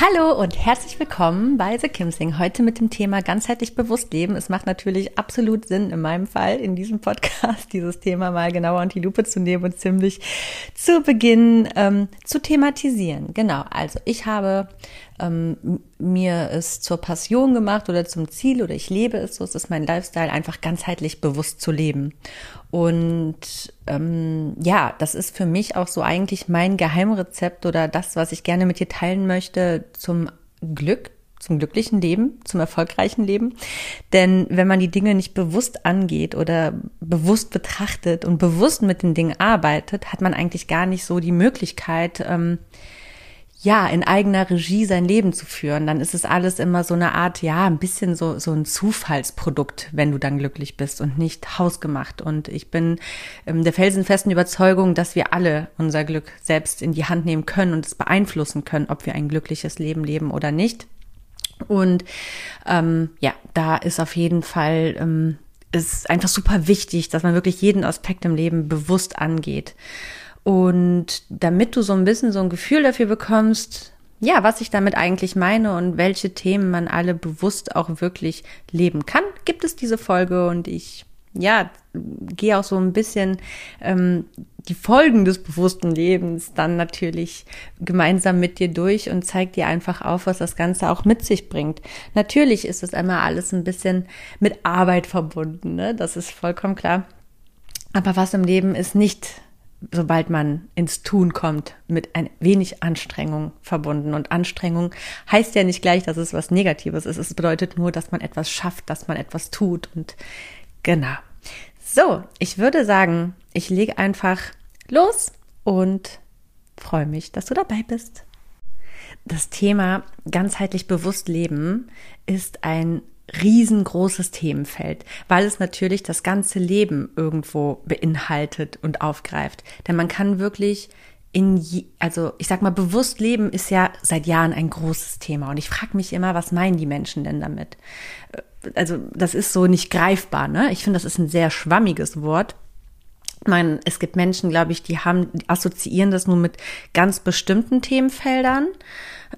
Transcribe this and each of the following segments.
Hallo und herzlich willkommen bei The Kim Sing. Heute mit dem Thema ganzheitlich bewusst leben. Es macht natürlich absolut Sinn in meinem Fall in diesem Podcast dieses Thema mal genauer unter die Lupe zu nehmen und ziemlich zu Beginn ähm, zu thematisieren. Genau. Also ich habe ähm, mir es zur Passion gemacht oder zum Ziel oder ich lebe es, so es ist mein Lifestyle, einfach ganzheitlich bewusst zu leben. Und ähm, ja, das ist für mich auch so eigentlich mein Geheimrezept oder das, was ich gerne mit dir teilen möchte zum Glück, zum glücklichen Leben, zum erfolgreichen Leben. Denn wenn man die Dinge nicht bewusst angeht oder bewusst betrachtet und bewusst mit den Dingen arbeitet, hat man eigentlich gar nicht so die Möglichkeit, ähm, ja, in eigener Regie sein Leben zu führen, dann ist es alles immer so eine Art, ja, ein bisschen so, so ein Zufallsprodukt, wenn du dann glücklich bist und nicht hausgemacht. Und ich bin ähm, der felsenfesten Überzeugung, dass wir alle unser Glück selbst in die Hand nehmen können und es beeinflussen können, ob wir ein glückliches Leben leben oder nicht. Und ähm, ja, da ist auf jeden Fall ähm, ist einfach super wichtig, dass man wirklich jeden Aspekt im Leben bewusst angeht. Und damit du so ein bisschen so ein Gefühl dafür bekommst, ja, was ich damit eigentlich meine und welche Themen man alle bewusst auch wirklich leben kann, gibt es diese Folge und ich, ja, gehe auch so ein bisschen ähm, die Folgen des bewussten Lebens dann natürlich gemeinsam mit dir durch und zeig dir einfach auf, was das Ganze auch mit sich bringt. Natürlich ist es einmal alles ein bisschen mit Arbeit verbunden, ne? das ist vollkommen klar. Aber was im Leben ist nicht sobald man ins Tun kommt, mit ein wenig Anstrengung verbunden. Und Anstrengung heißt ja nicht gleich, dass es was Negatives ist. Es bedeutet nur, dass man etwas schafft, dass man etwas tut. Und genau. So, ich würde sagen, ich lege einfach los und freue mich, dass du dabei bist. Das Thema ganzheitlich bewusst leben ist ein riesengroßes Themenfeld, weil es natürlich das ganze Leben irgendwo beinhaltet und aufgreift. Denn man kann wirklich in, je, also ich sag mal, bewusst leben ist ja seit Jahren ein großes Thema. Und ich frage mich immer, was meinen die Menschen denn damit? Äh, also das ist so nicht greifbar, ne? Ich finde, das ist ein sehr schwammiges Wort. Ich meine, es gibt Menschen, glaube ich, die haben, die assoziieren das nur mit ganz bestimmten Themenfeldern.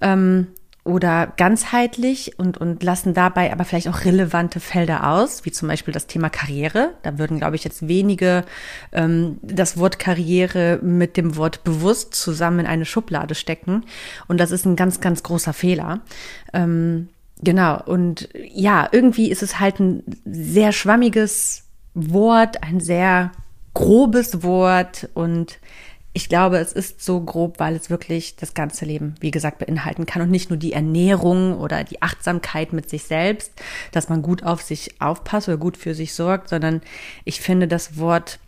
Ähm, oder ganzheitlich und, und lassen dabei aber vielleicht auch relevante Felder aus, wie zum Beispiel das Thema Karriere. Da würden, glaube ich, jetzt wenige ähm, das Wort Karriere mit dem Wort bewusst zusammen in eine Schublade stecken. Und das ist ein ganz, ganz großer Fehler. Ähm, genau. Und ja, irgendwie ist es halt ein sehr schwammiges Wort, ein sehr grobes Wort und ich glaube, es ist so grob, weil es wirklich das ganze Leben, wie gesagt, beinhalten kann und nicht nur die Ernährung oder die Achtsamkeit mit sich selbst, dass man gut auf sich aufpasst oder gut für sich sorgt, sondern ich finde das Wort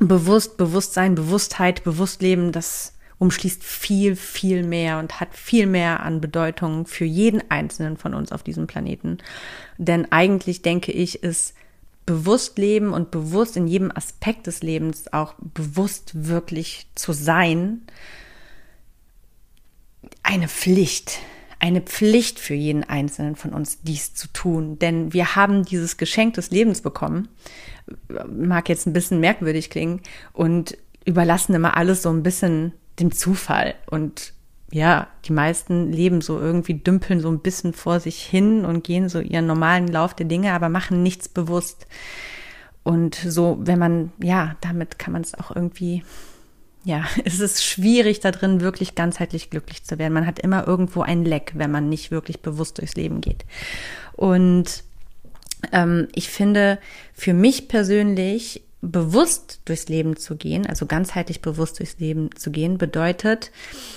bewusst, Bewusstsein, Bewusstheit, Bewusstleben, das umschließt viel, viel mehr und hat viel mehr an Bedeutung für jeden einzelnen von uns auf diesem Planeten. Denn eigentlich denke ich, ist bewusst leben und bewusst in jedem Aspekt des Lebens auch bewusst wirklich zu sein, eine Pflicht, eine Pflicht für jeden Einzelnen von uns, dies zu tun. Denn wir haben dieses Geschenk des Lebens bekommen, mag jetzt ein bisschen merkwürdig klingen, und überlassen immer alles so ein bisschen dem Zufall und ja, die meisten leben so irgendwie, dümpeln so ein bisschen vor sich hin und gehen so ihren normalen Lauf der Dinge, aber machen nichts bewusst. und so, wenn man, ja, damit kann man es auch irgendwie ja, es ist schwierig da drin wirklich ganzheitlich glücklich zu werden. Man hat immer irgendwo ein Leck, wenn man nicht wirklich bewusst durchs Leben geht. Und ähm, ich finde, für mich persönlich bewusst durchs Leben zu gehen, also ganzheitlich bewusst durchs Leben zu gehen, bedeutet,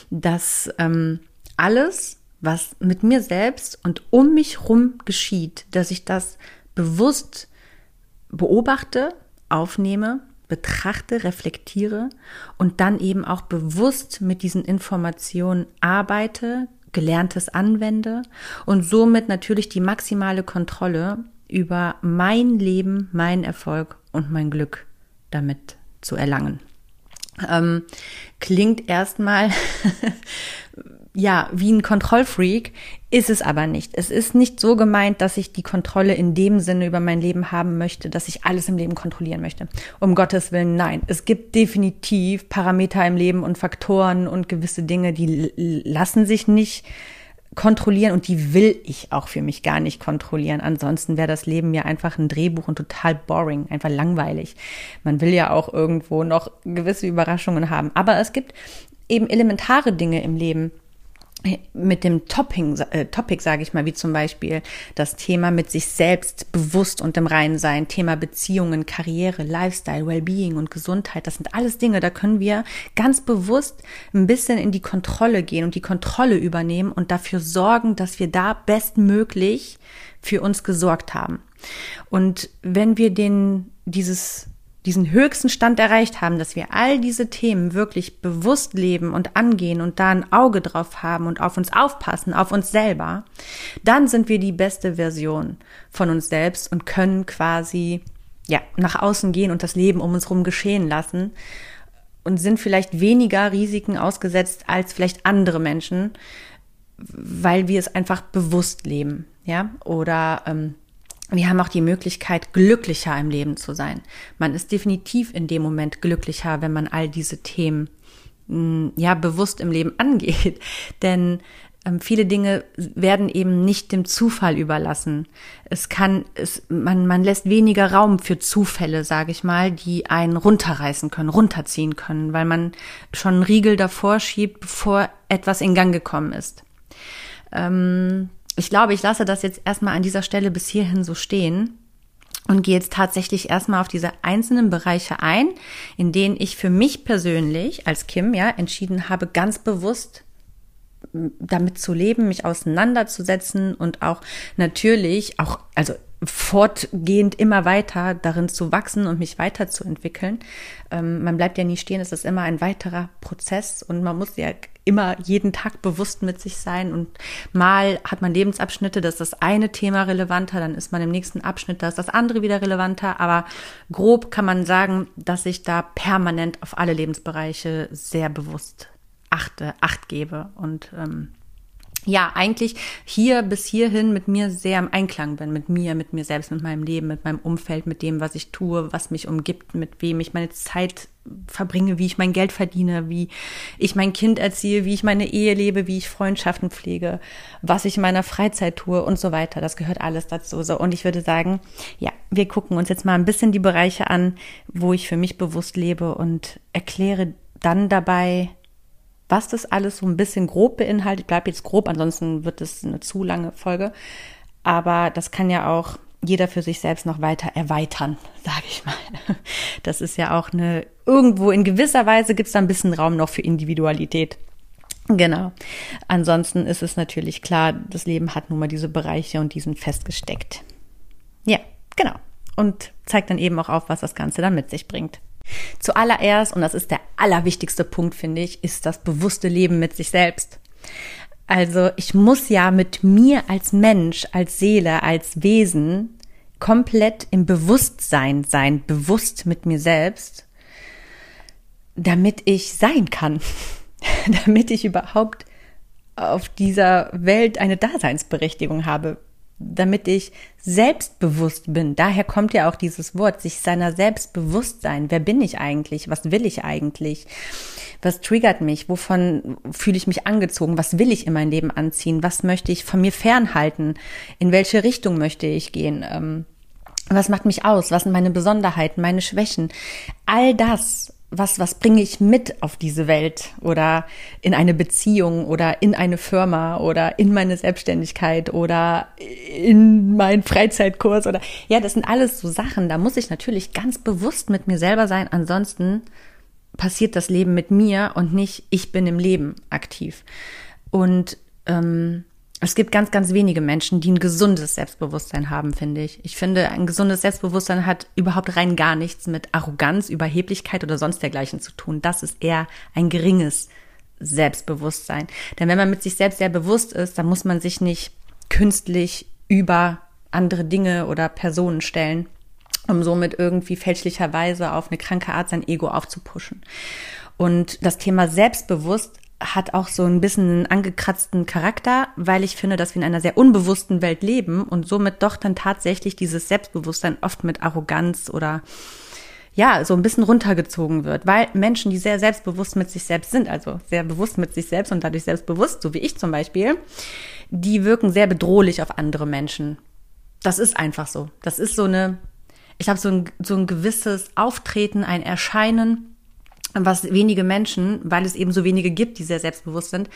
dass ähm, alles, was mit mir selbst und um mich rum geschieht, dass ich das bewusst beobachte, aufnehme betrachte, reflektiere und dann eben auch bewusst mit diesen Informationen arbeite, gelerntes anwende und somit natürlich die maximale Kontrolle über mein Leben, mein Erfolg und mein Glück damit zu erlangen. Ähm, klingt erstmal ja, wie ein Kontrollfreak, ist es aber nicht. Es ist nicht so gemeint, dass ich die Kontrolle in dem Sinne über mein Leben haben möchte, dass ich alles im Leben kontrollieren möchte. Um Gottes Willen, nein. Es gibt definitiv Parameter im Leben und Faktoren und gewisse Dinge, die lassen sich nicht kontrollieren und die will ich auch für mich gar nicht kontrollieren. Ansonsten wäre das Leben ja einfach ein Drehbuch und total boring, einfach langweilig. Man will ja auch irgendwo noch gewisse Überraschungen haben. Aber es gibt eben elementare Dinge im Leben, mit dem Topping, äh, Topic, sage ich mal, wie zum Beispiel das Thema mit sich selbst bewusst und im Reinen sein, Thema Beziehungen, Karriere, Lifestyle, Wellbeing und Gesundheit, das sind alles Dinge, da können wir ganz bewusst ein bisschen in die Kontrolle gehen und die Kontrolle übernehmen und dafür sorgen, dass wir da bestmöglich für uns gesorgt haben. Und wenn wir den, dieses diesen höchsten Stand erreicht haben, dass wir all diese Themen wirklich bewusst leben und angehen und da ein Auge drauf haben und auf uns aufpassen, auf uns selber, dann sind wir die beste Version von uns selbst und können quasi ja nach außen gehen und das Leben um uns herum geschehen lassen und sind vielleicht weniger Risiken ausgesetzt als vielleicht andere Menschen, weil wir es einfach bewusst leben, ja? Oder ähm, wir haben auch die Möglichkeit, glücklicher im Leben zu sein. Man ist definitiv in dem Moment glücklicher, wenn man all diese Themen mm, ja bewusst im Leben angeht. Denn ähm, viele Dinge werden eben nicht dem Zufall überlassen. Es kann, es, man, man lässt weniger Raum für Zufälle, sage ich mal, die einen runterreißen können, runterziehen können, weil man schon einen Riegel davor schiebt, bevor etwas in Gang gekommen ist. Ähm, ich glaube, ich lasse das jetzt erstmal an dieser Stelle bis hierhin so stehen und gehe jetzt tatsächlich erstmal auf diese einzelnen Bereiche ein, in denen ich für mich persönlich als Kim ja entschieden habe, ganz bewusst damit zu leben, mich auseinanderzusetzen und auch natürlich auch, also fortgehend immer weiter darin zu wachsen und mich weiterzuentwickeln. Ähm, man bleibt ja nie stehen, es ist immer ein weiterer Prozess und man muss ja immer jeden Tag bewusst mit sich sein und mal hat man Lebensabschnitte, da ist das eine Thema relevanter, dann ist man im nächsten Abschnitt, da ist das andere wieder relevanter, aber grob kann man sagen, dass ich da permanent auf alle Lebensbereiche sehr bewusst achte, acht gebe und ähm, ja, eigentlich hier bis hierhin mit mir sehr im Einklang bin, mit mir, mit mir selbst, mit meinem Leben, mit meinem Umfeld, mit dem, was ich tue, was mich umgibt, mit wem ich meine Zeit verbringe, wie ich mein Geld verdiene, wie ich mein Kind erziehe, wie ich meine Ehe lebe, wie ich Freundschaften pflege, was ich in meiner Freizeit tue und so weiter. Das gehört alles dazu. So, und ich würde sagen, ja, wir gucken uns jetzt mal ein bisschen die Bereiche an, wo ich für mich bewusst lebe und erkläre dann dabei, was das alles so ein bisschen grob beinhaltet. Ich bleibe jetzt grob, ansonsten wird es eine zu lange Folge. Aber das kann ja auch jeder für sich selbst noch weiter erweitern, sage ich mal. Das ist ja auch eine, irgendwo in gewisser Weise gibt es da ein bisschen Raum noch für Individualität. Genau. Ansonsten ist es natürlich klar, das Leben hat nun mal diese Bereiche und die sind festgesteckt. Ja, genau. Und zeigt dann eben auch auf, was das Ganze dann mit sich bringt. Zuallererst, und das ist der allerwichtigste Punkt, finde ich, ist das bewusste Leben mit sich selbst. Also ich muss ja mit mir als Mensch, als Seele, als Wesen komplett im Bewusstsein sein, bewusst mit mir selbst, damit ich sein kann, damit ich überhaupt auf dieser Welt eine Daseinsberechtigung habe, damit ich selbstbewusst bin. Daher kommt ja auch dieses Wort, sich seiner selbst sein. Wer bin ich eigentlich? Was will ich eigentlich? Was triggert mich? Wovon fühle ich mich angezogen? Was will ich in mein Leben anziehen? Was möchte ich von mir fernhalten? In welche Richtung möchte ich gehen? Ähm, Was macht mich aus? Was sind meine Besonderheiten, meine Schwächen? All das, was, was bringe ich mit auf diese Welt oder in eine Beziehung oder in eine Firma oder in meine Selbstständigkeit oder in meinen Freizeitkurs oder ja, das sind alles so Sachen. Da muss ich natürlich ganz bewusst mit mir selber sein. Ansonsten passiert das Leben mit mir und nicht ich bin im Leben aktiv. Und ähm, es gibt ganz, ganz wenige Menschen, die ein gesundes Selbstbewusstsein haben, finde ich. Ich finde, ein gesundes Selbstbewusstsein hat überhaupt rein gar nichts mit Arroganz, Überheblichkeit oder sonst dergleichen zu tun. Das ist eher ein geringes Selbstbewusstsein. Denn wenn man mit sich selbst sehr bewusst ist, dann muss man sich nicht künstlich über andere Dinge oder Personen stellen, um somit irgendwie fälschlicherweise auf eine kranke Art sein Ego aufzupuschen. Und das Thema Selbstbewusst hat auch so ein bisschen einen angekratzten Charakter, weil ich finde, dass wir in einer sehr unbewussten Welt leben und somit doch dann tatsächlich dieses Selbstbewusstsein oft mit Arroganz oder ja, so ein bisschen runtergezogen wird, weil Menschen, die sehr selbstbewusst mit sich selbst sind, also sehr bewusst mit sich selbst und dadurch selbstbewusst, so wie ich zum Beispiel, die wirken sehr bedrohlich auf andere Menschen. Das ist einfach so. Das ist so eine, ich habe so ein, so ein gewisses Auftreten, ein Erscheinen, was wenige Menschen, weil es eben so wenige gibt, die sehr selbstbewusst sind,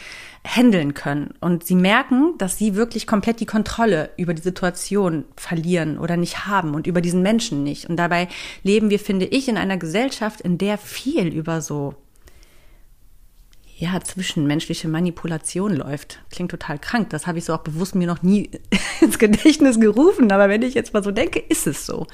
handeln können. Und sie merken, dass sie wirklich komplett die Kontrolle über die Situation verlieren oder nicht haben und über diesen Menschen nicht. Und dabei leben wir, finde ich, in einer Gesellschaft, in der viel über so ja, zwischenmenschliche Manipulation läuft. Klingt total krank. Das habe ich so auch bewusst mir noch nie ins Gedächtnis gerufen. Aber wenn ich jetzt mal so denke, ist es so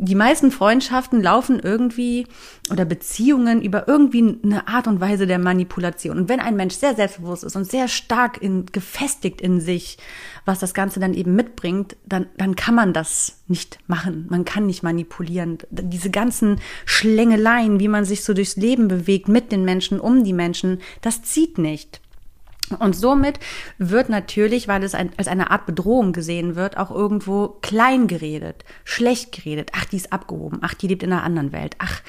die meisten Freundschaften laufen irgendwie oder Beziehungen über irgendwie eine Art und Weise der Manipulation. Und wenn ein Mensch sehr selbstbewusst ist und sehr stark in, gefestigt in sich, was das Ganze dann eben mitbringt, dann, dann kann man das nicht machen. Man kann nicht manipulieren. Diese ganzen Schlängeleien, wie man sich so durchs Leben bewegt mit den Menschen, um die Menschen, das zieht nicht. Und somit wird natürlich, weil es ein, als eine Art Bedrohung gesehen wird, auch irgendwo klein geredet, schlecht geredet. Ach, die ist abgehoben. Ach, die lebt in einer anderen Welt. Ach,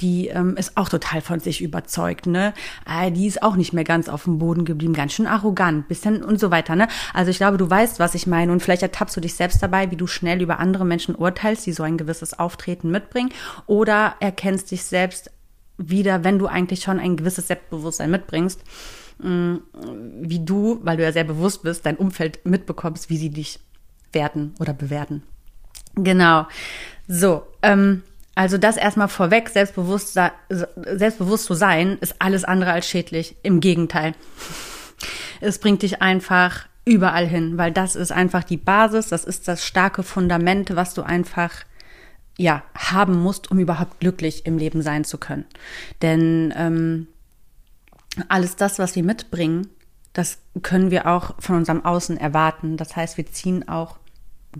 die ähm, ist auch total von sich überzeugt. Ne, äh, die ist auch nicht mehr ganz auf dem Boden geblieben, ganz schön arrogant, bisschen und so weiter. Ne, also ich glaube, du weißt, was ich meine und vielleicht ertappst du dich selbst dabei, wie du schnell über andere Menschen urteilst, die so ein gewisses Auftreten mitbringen, oder erkennst dich selbst wieder, wenn du eigentlich schon ein gewisses Selbstbewusstsein mitbringst wie du, weil du ja sehr bewusst bist, dein Umfeld mitbekommst, wie sie dich werten oder bewerten. Genau. So, ähm, also das erstmal vorweg, selbstbewusst, selbstbewusst zu sein, ist alles andere als schädlich. Im Gegenteil. Es bringt dich einfach überall hin, weil das ist einfach die Basis, das ist das starke Fundament, was du einfach ja haben musst, um überhaupt glücklich im Leben sein zu können. Denn ähm, alles das, was wir mitbringen, das können wir auch von unserem Außen erwarten. Das heißt, wir ziehen auch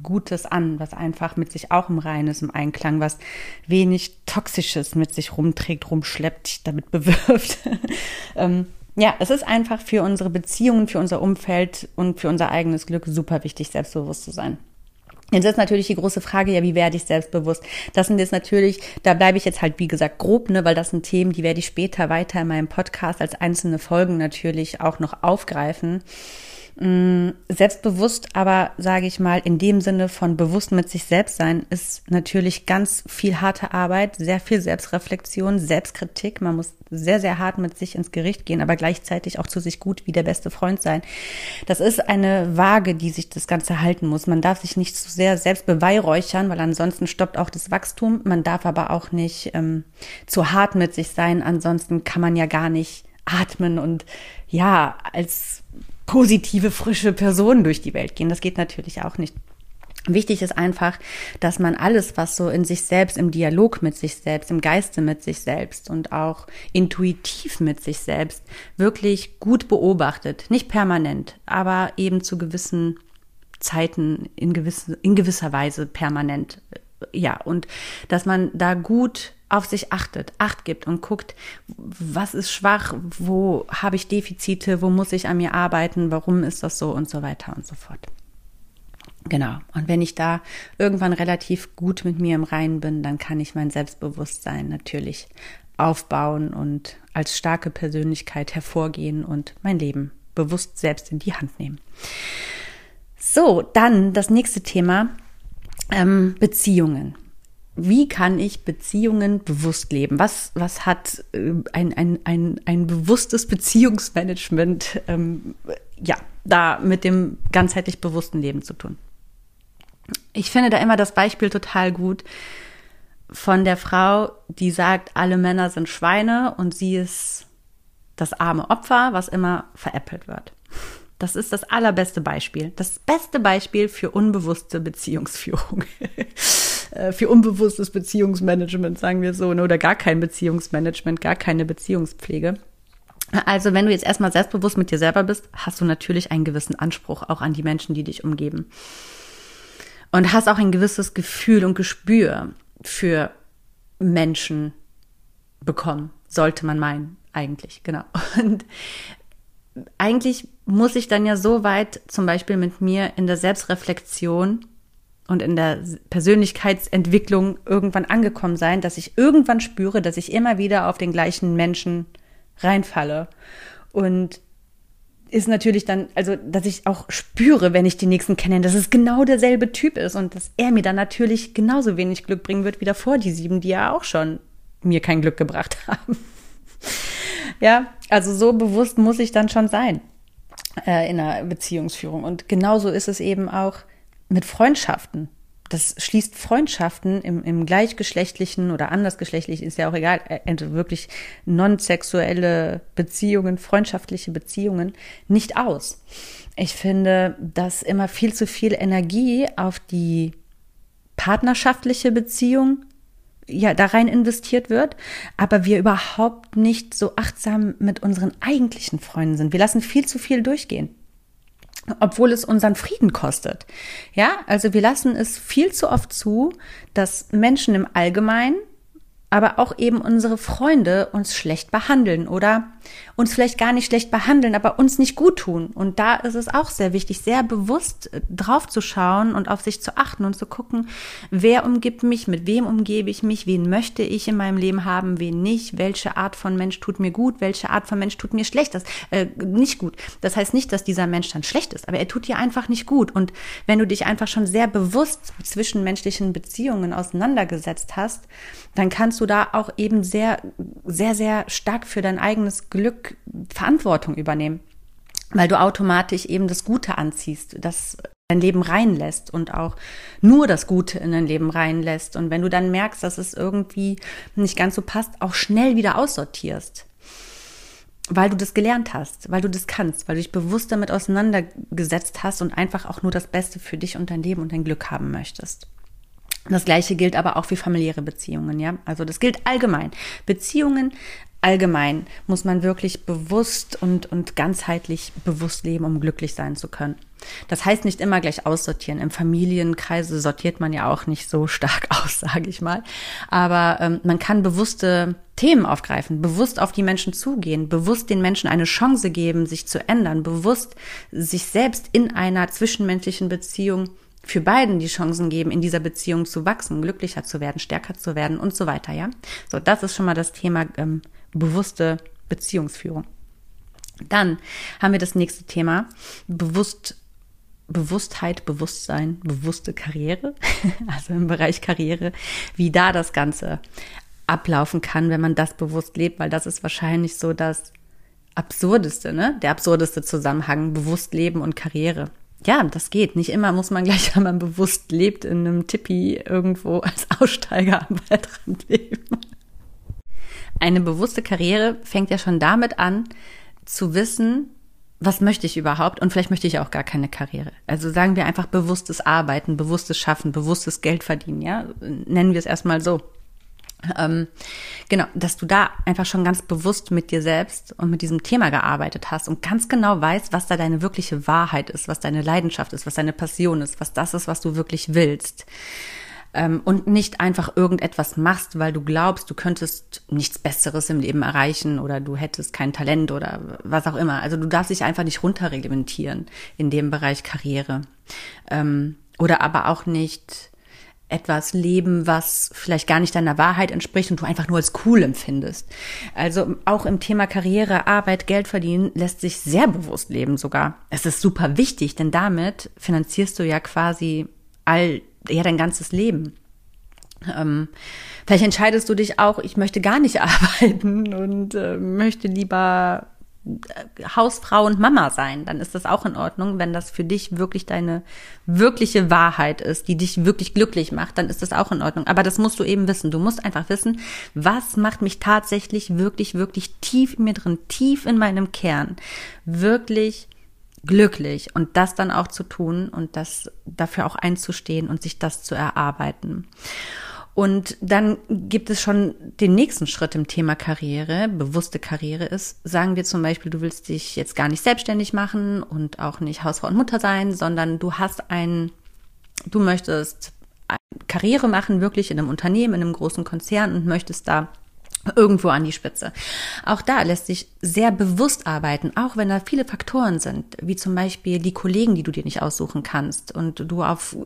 Gutes an, was einfach mit sich auch im Reinen ist, im Einklang, was wenig Toxisches mit sich rumträgt, rumschleppt, damit bewirft. ähm, ja, es ist einfach für unsere Beziehungen, für unser Umfeld und für unser eigenes Glück super wichtig, selbstbewusst zu sein. Jetzt ist natürlich die große Frage, ja, wie werde ich selbstbewusst? Das sind jetzt natürlich, da bleibe ich jetzt halt, wie gesagt, grob, ne, weil das sind Themen, die werde ich später weiter in meinem Podcast als einzelne Folgen natürlich auch noch aufgreifen. Mm, selbstbewusst, aber sage ich mal, in dem Sinne von bewusst mit sich selbst sein, ist natürlich ganz viel harte Arbeit, sehr viel Selbstreflexion, Selbstkritik. Man muss sehr, sehr hart mit sich ins Gericht gehen, aber gleichzeitig auch zu sich gut wie der beste Freund sein. Das ist eine Waage, die sich das Ganze halten muss. Man darf sich nicht zu sehr selbst beweihräuchern, weil ansonsten stoppt auch das Wachstum. Man darf aber auch nicht ähm, zu hart mit sich sein, ansonsten kann man ja gar nicht atmen und ja, als positive, frische Personen durch die Welt gehen. Das geht natürlich auch nicht. Wichtig ist einfach, dass man alles, was so in sich selbst, im Dialog mit sich selbst, im Geiste mit sich selbst und auch intuitiv mit sich selbst wirklich gut beobachtet. Nicht permanent, aber eben zu gewissen Zeiten in, gewisse, in gewisser Weise permanent. Ja, und dass man da gut auf sich achtet, acht gibt und guckt, was ist schwach, wo habe ich Defizite, wo muss ich an mir arbeiten, warum ist das so und so weiter und so fort. Genau. Und wenn ich da irgendwann relativ gut mit mir im Reinen bin, dann kann ich mein Selbstbewusstsein natürlich aufbauen und als starke Persönlichkeit hervorgehen und mein Leben bewusst selbst in die Hand nehmen. So, dann das nächste Thema Ähm, Beziehungen. Wie kann ich Beziehungen bewusst leben? Was, was hat äh, ein, ein, ein, ein bewusstes Beziehungsmanagement ähm, ja, da mit dem ganzheitlich bewussten Leben zu tun? Ich finde da immer das Beispiel total gut von der Frau, die sagt, alle Männer sind Schweine und sie ist das arme Opfer, was immer veräppelt wird. Das ist das allerbeste Beispiel. Das beste Beispiel für unbewusste Beziehungsführung. Äh, für unbewusstes Beziehungsmanagement, sagen wir so, ne, oder gar kein Beziehungsmanagement, gar keine Beziehungspflege. Also, wenn du jetzt erstmal selbstbewusst mit dir selber bist, hast du natürlich einen gewissen Anspruch auch an die Menschen, die dich umgeben. Und hast auch ein gewisses Gefühl und Gespür für Menschen bekommen, sollte man meinen, eigentlich, genau. Und eigentlich muss ich dann ja so weit zum Beispiel mit mir in der Selbstreflexion und in der Persönlichkeitsentwicklung irgendwann angekommen sein, dass ich irgendwann spüre, dass ich immer wieder auf den gleichen Menschen reinfalle. Und ist natürlich dann, also, dass ich auch spüre, wenn ich die nächsten kenne, dass es genau derselbe Typ ist und dass er mir dann natürlich genauso wenig Glück bringen wird wie davor die sieben, die ja auch schon mir kein Glück gebracht haben. ja, also so bewusst muss ich dann schon sein äh, in einer Beziehungsführung. Und genauso ist es eben auch mit Freundschaften. Das schließt Freundschaften im, im gleichgeschlechtlichen oder andersgeschlechtlichen, ist ja auch egal, also wirklich non-sexuelle Beziehungen, freundschaftliche Beziehungen nicht aus. Ich finde, dass immer viel zu viel Energie auf die partnerschaftliche Beziehung ja da rein investiert wird, aber wir überhaupt nicht so achtsam mit unseren eigentlichen Freunden sind. Wir lassen viel zu viel durchgehen. Obwohl es unseren Frieden kostet. Ja, also wir lassen es viel zu oft zu, dass Menschen im Allgemeinen aber auch eben unsere Freunde uns schlecht behandeln oder uns vielleicht gar nicht schlecht behandeln, aber uns nicht gut tun. Und da ist es auch sehr wichtig, sehr bewusst äh, drauf zu schauen und auf sich zu achten und zu gucken, wer umgibt mich, mit wem umgebe ich mich, wen möchte ich in meinem Leben haben, wen nicht, welche Art von Mensch tut mir gut, welche Art von Mensch tut mir schlecht, das, äh, nicht gut. Das heißt nicht, dass dieser Mensch dann schlecht ist, aber er tut dir einfach nicht gut. Und wenn du dich einfach schon sehr bewusst zwischenmenschlichen Beziehungen auseinandergesetzt hast, dann kannst du da auch eben sehr, sehr, sehr stark für dein eigenes Glück Verantwortung übernehmen. Weil du automatisch eben das Gute anziehst, das dein Leben reinlässt und auch nur das Gute in dein Leben reinlässt. Und wenn du dann merkst, dass es irgendwie nicht ganz so passt, auch schnell wieder aussortierst. Weil du das gelernt hast, weil du das kannst, weil du dich bewusst damit auseinandergesetzt hast und einfach auch nur das Beste für dich und dein Leben und dein Glück haben möchtest. Das gleiche gilt aber auch für familiäre Beziehungen, ja. Also das gilt allgemein. Beziehungen allgemein muss man wirklich bewusst und, und ganzheitlich bewusst leben, um glücklich sein zu können. Das heißt nicht immer gleich aussortieren. Im Familienkreise sortiert man ja auch nicht so stark aus, sage ich mal. Aber ähm, man kann bewusste Themen aufgreifen, bewusst auf die Menschen zugehen, bewusst den Menschen eine Chance geben, sich zu ändern, bewusst sich selbst in einer zwischenmenschlichen Beziehung für beiden die Chancen geben, in dieser Beziehung zu wachsen, glücklicher zu werden, stärker zu werden und so weiter, ja. So, das ist schon mal das Thema ähm, bewusste Beziehungsführung. Dann haben wir das nächste Thema, bewusst Bewusstheit, Bewusstsein, bewusste Karriere, also im Bereich Karriere, wie da das Ganze ablaufen kann, wenn man das bewusst lebt, weil das ist wahrscheinlich so das absurdeste, ne? Der absurdeste Zusammenhang, bewusst leben und Karriere ja, das geht. Nicht immer muss man gleich, wenn man bewusst lebt, in einem Tippi irgendwo als Aussteiger am Waldrand leben. Eine bewusste Karriere fängt ja schon damit an, zu wissen, was möchte ich überhaupt? Und vielleicht möchte ich auch gar keine Karriere. Also sagen wir einfach bewusstes Arbeiten, bewusstes Schaffen, bewusstes Geld verdienen, ja? Nennen wir es erstmal so. Ähm, genau, dass du da einfach schon ganz bewusst mit dir selbst und mit diesem Thema gearbeitet hast und ganz genau weißt, was da deine wirkliche Wahrheit ist, was deine Leidenschaft ist, was deine Passion ist, was das ist, was du wirklich willst. Ähm, und nicht einfach irgendetwas machst, weil du glaubst, du könntest nichts Besseres im Leben erreichen oder du hättest kein Talent oder was auch immer. Also du darfst dich einfach nicht runterreglementieren in dem Bereich Karriere. Ähm, oder aber auch nicht etwas leben, was vielleicht gar nicht deiner Wahrheit entspricht und du einfach nur als cool empfindest. Also auch im Thema Karriere, Arbeit, Geld verdienen lässt sich sehr bewusst leben sogar. Es ist super wichtig, denn damit finanzierst du ja quasi all ja dein ganzes Leben. Ähm, vielleicht entscheidest du dich auch, ich möchte gar nicht arbeiten und äh, möchte lieber Hausfrau und Mama sein, dann ist das auch in Ordnung. Wenn das für dich wirklich deine wirkliche Wahrheit ist, die dich wirklich glücklich macht, dann ist das auch in Ordnung. Aber das musst du eben wissen. Du musst einfach wissen, was macht mich tatsächlich wirklich, wirklich tief in mir drin, tief in meinem Kern, wirklich glücklich und das dann auch zu tun und das dafür auch einzustehen und sich das zu erarbeiten. Und dann gibt es schon den nächsten Schritt im Thema Karriere, bewusste Karriere ist, sagen wir zum Beispiel, du willst dich jetzt gar nicht selbstständig machen und auch nicht Hausfrau und Mutter sein, sondern du hast ein, du möchtest Karriere machen, wirklich in einem Unternehmen, in einem großen Konzern und möchtest da irgendwo an die Spitze. Auch da lässt sich sehr bewusst arbeiten, auch wenn da viele Faktoren sind, wie zum Beispiel die Kollegen, die du dir nicht aussuchen kannst und du auf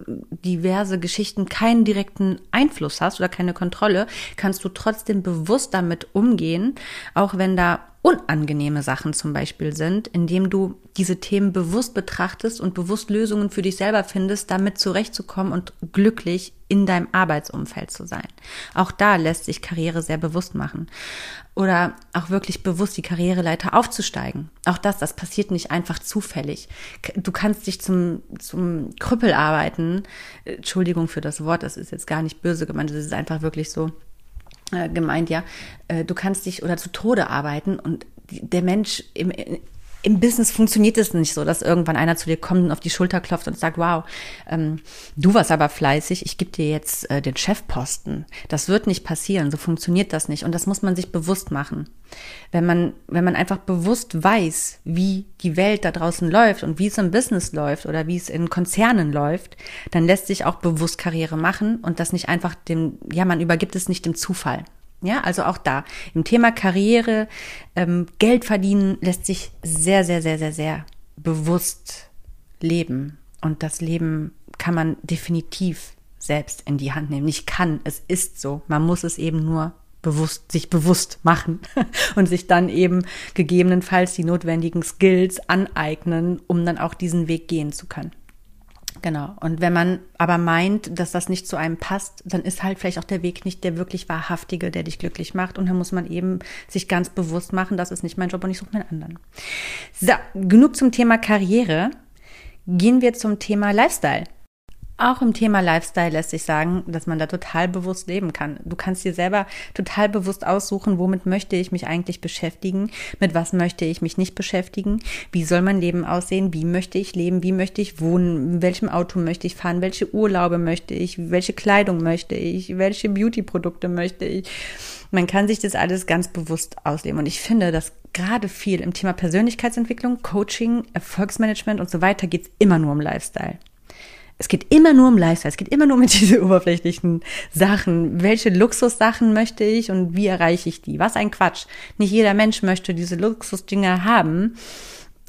diverse Geschichten keinen direkten Einfluss hast oder keine Kontrolle, kannst du trotzdem bewusst damit umgehen, auch wenn da unangenehme Sachen zum Beispiel sind, indem du diese Themen bewusst betrachtest und bewusst Lösungen für dich selber findest, damit zurechtzukommen und glücklich in deinem Arbeitsumfeld zu sein. Auch da lässt sich Karriere sehr bewusst machen. Oder auch wirklich bewusst die Karriereleiter aufzusteigen. Auch das, das passiert nicht einfach zufällig. Du kannst dich zum, zum Krüppel arbeiten. Entschuldigung für das Wort, das ist jetzt gar nicht böse gemeint, das ist einfach wirklich so äh, gemeint, ja, äh, du kannst dich oder zu Tode arbeiten und der Mensch im, im Business funktioniert es nicht so, dass irgendwann einer zu dir kommt und auf die Schulter klopft und sagt, wow, ähm, du warst aber fleißig, ich gebe dir jetzt äh, den Chefposten. Das wird nicht passieren, so funktioniert das nicht. Und das muss man sich bewusst machen. Wenn man, wenn man einfach bewusst weiß, wie die Welt da draußen läuft und wie es im Business läuft oder wie es in Konzernen läuft, dann lässt sich auch bewusst Karriere machen und das nicht einfach dem, ja, man übergibt es nicht dem Zufall. Ja, also auch da im Thema Karriere, ähm, Geld verdienen lässt sich sehr, sehr, sehr, sehr, sehr bewusst leben. Und das Leben kann man definitiv selbst in die Hand nehmen. Nicht kann, es ist so. Man muss es eben nur bewusst, sich bewusst machen und sich dann eben gegebenenfalls die notwendigen Skills aneignen, um dann auch diesen Weg gehen zu können. Genau. Und wenn man aber meint, dass das nicht zu einem passt, dann ist halt vielleicht auch der Weg nicht der wirklich wahrhaftige, der dich glücklich macht. Und dann muss man eben sich ganz bewusst machen, das ist nicht mein Job und ich suche mir einen anderen. So, genug zum Thema Karriere. Gehen wir zum Thema Lifestyle. Auch im Thema Lifestyle lässt sich sagen, dass man da total bewusst leben kann. Du kannst dir selber total bewusst aussuchen, womit möchte ich mich eigentlich beschäftigen, mit was möchte ich mich nicht beschäftigen, wie soll mein Leben aussehen, wie möchte ich leben, wie möchte ich wohnen, in welchem Auto möchte ich fahren, welche Urlaube möchte ich, welche Kleidung möchte ich, welche Beauty-Produkte möchte ich. Man kann sich das alles ganz bewusst ausleben. Und ich finde, dass gerade viel im Thema Persönlichkeitsentwicklung, Coaching, Erfolgsmanagement und so weiter geht es immer nur um Lifestyle. Es geht immer nur um Lifestyle, es geht immer nur um diese oberflächlichen Sachen. Welche Luxussachen möchte ich und wie erreiche ich die? Was ein Quatsch. Nicht jeder Mensch möchte diese Luxusdinger haben.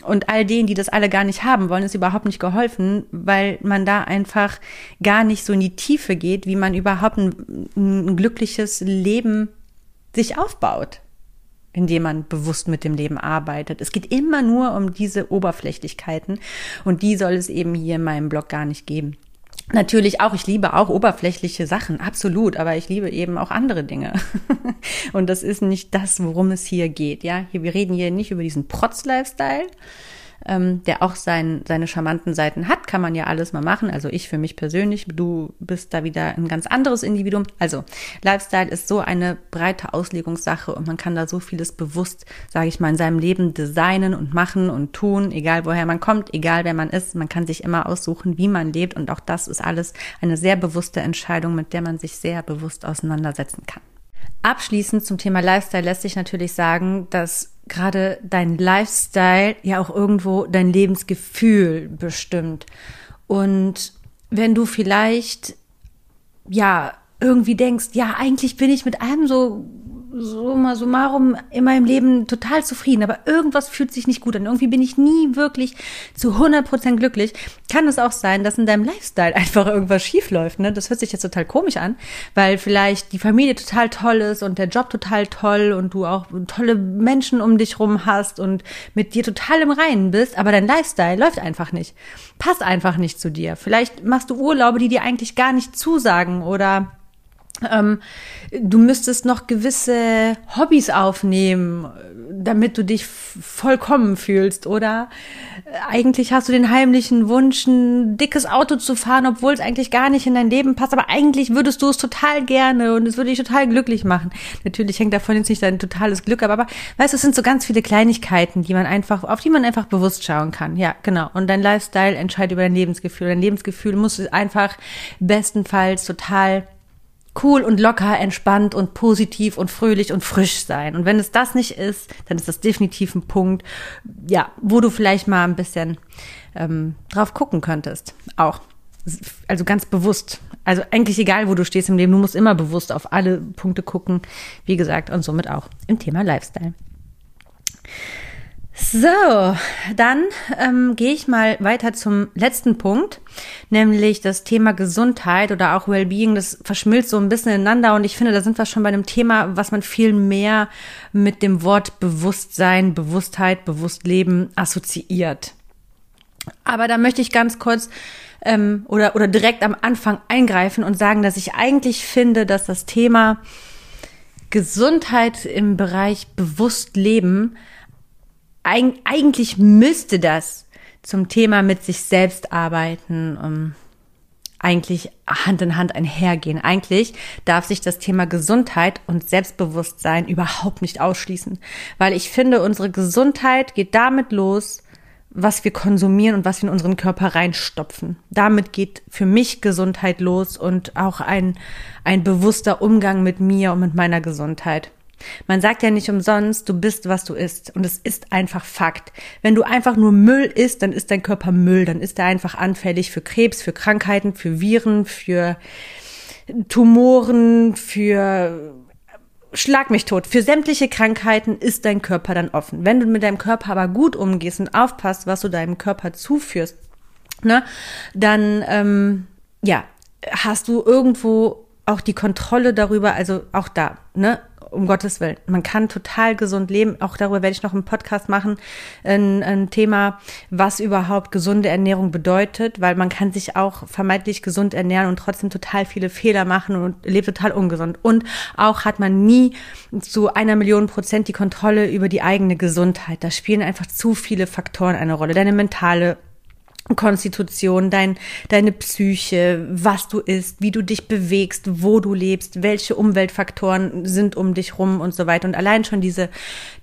Und all denen, die das alle gar nicht haben wollen, ist überhaupt nicht geholfen, weil man da einfach gar nicht so in die Tiefe geht, wie man überhaupt ein, ein glückliches Leben sich aufbaut indem man bewusst mit dem Leben arbeitet. Es geht immer nur um diese Oberflächlichkeiten und die soll es eben hier in meinem Blog gar nicht geben. Natürlich auch, ich liebe auch oberflächliche Sachen, absolut, aber ich liebe eben auch andere Dinge. und das ist nicht das, worum es hier geht. Ja, wir reden hier nicht über diesen Protz-Lifestyle, ähm, der auch sein, seine charmanten Seiten hat, kann man ja alles mal machen. Also ich für mich persönlich, du bist da wieder ein ganz anderes Individuum. Also Lifestyle ist so eine breite Auslegungssache und man kann da so vieles bewusst, sage ich mal, in seinem Leben designen und machen und tun, egal woher man kommt, egal wer man ist. Man kann sich immer aussuchen, wie man lebt und auch das ist alles eine sehr bewusste Entscheidung, mit der man sich sehr bewusst auseinandersetzen kann. Abschließend zum Thema Lifestyle lässt sich natürlich sagen, dass gerade dein Lifestyle ja auch irgendwo dein Lebensgefühl bestimmt. Und wenn du vielleicht, ja, irgendwie denkst, ja, eigentlich bin ich mit allem so, summa summarum in meinem Leben total zufrieden, aber irgendwas fühlt sich nicht gut an. Irgendwie bin ich nie wirklich zu 100% glücklich. Kann es auch sein, dass in deinem Lifestyle einfach irgendwas schief läuft. Ne? Das hört sich jetzt total komisch an, weil vielleicht die Familie total toll ist und der Job total toll und du auch tolle Menschen um dich rum hast und mit dir total im Reinen bist, aber dein Lifestyle läuft einfach nicht. Passt einfach nicht zu dir. Vielleicht machst du Urlaube, die dir eigentlich gar nicht zusagen oder ähm, du müsstest noch gewisse Hobbys aufnehmen, damit du dich vollkommen fühlst. Oder eigentlich hast du den heimlichen Wunsch, ein dickes Auto zu fahren, obwohl es eigentlich gar nicht in dein Leben passt. Aber eigentlich würdest du es total gerne und es würde dich total glücklich machen. Natürlich hängt davon jetzt nicht dein totales Glück ab, aber weißt du, es sind so ganz viele Kleinigkeiten, die man einfach, auf die man einfach bewusst schauen kann. Ja, genau. Und dein Lifestyle entscheidet über dein Lebensgefühl. Dein Lebensgefühl muss einfach bestenfalls total cool und locker, entspannt und positiv und fröhlich und frisch sein. Und wenn es das nicht ist, dann ist das definitiv ein Punkt, ja, wo du vielleicht mal ein bisschen ähm, drauf gucken könntest. Auch. Also ganz bewusst. Also eigentlich egal, wo du stehst im Leben, du musst immer bewusst auf alle Punkte gucken. Wie gesagt, und somit auch im Thema Lifestyle. So, dann ähm, gehe ich mal weiter zum letzten Punkt, nämlich das Thema Gesundheit oder auch Wellbeing. Das verschmilzt so ein bisschen ineinander und ich finde, da sind wir schon bei einem Thema, was man viel mehr mit dem Wort Bewusstsein, Bewusstheit, Bewusstleben assoziiert. Aber da möchte ich ganz kurz ähm, oder, oder direkt am Anfang eingreifen und sagen, dass ich eigentlich finde, dass das Thema Gesundheit im Bereich Bewusstleben Eig eigentlich müsste das zum Thema mit sich selbst arbeiten, um eigentlich Hand in Hand einhergehen. Eigentlich darf sich das Thema Gesundheit und Selbstbewusstsein überhaupt nicht ausschließen, weil ich finde, unsere Gesundheit geht damit los, was wir konsumieren und was wir in unseren Körper reinstopfen. Damit geht für mich Gesundheit los und auch ein, ein bewusster Umgang mit mir und mit meiner Gesundheit. Man sagt ja nicht umsonst, du bist, was du isst. Und es ist einfach Fakt. Wenn du einfach nur Müll isst, dann ist dein Körper Müll. Dann ist er einfach anfällig für Krebs, für Krankheiten, für Viren, für Tumoren, für Schlag mich tot. Für sämtliche Krankheiten ist dein Körper dann offen. Wenn du mit deinem Körper aber gut umgehst und aufpasst, was du deinem Körper zuführst, ne, dann ähm, ja, hast du irgendwo auch die Kontrolle darüber, also auch da, ne, um Gottes Willen. Man kann total gesund leben. Auch darüber werde ich noch einen Podcast machen. Ein, ein, Thema, was überhaupt gesunde Ernährung bedeutet, weil man kann sich auch vermeintlich gesund ernähren und trotzdem total viele Fehler machen und lebt total ungesund. Und auch hat man nie zu einer Million Prozent die Kontrolle über die eigene Gesundheit. Da spielen einfach zu viele Faktoren eine Rolle. Deine mentale Konstitution, dein, deine Psyche, was du isst, wie du dich bewegst, wo du lebst, welche Umweltfaktoren sind um dich rum und so weiter. Und allein schon diese,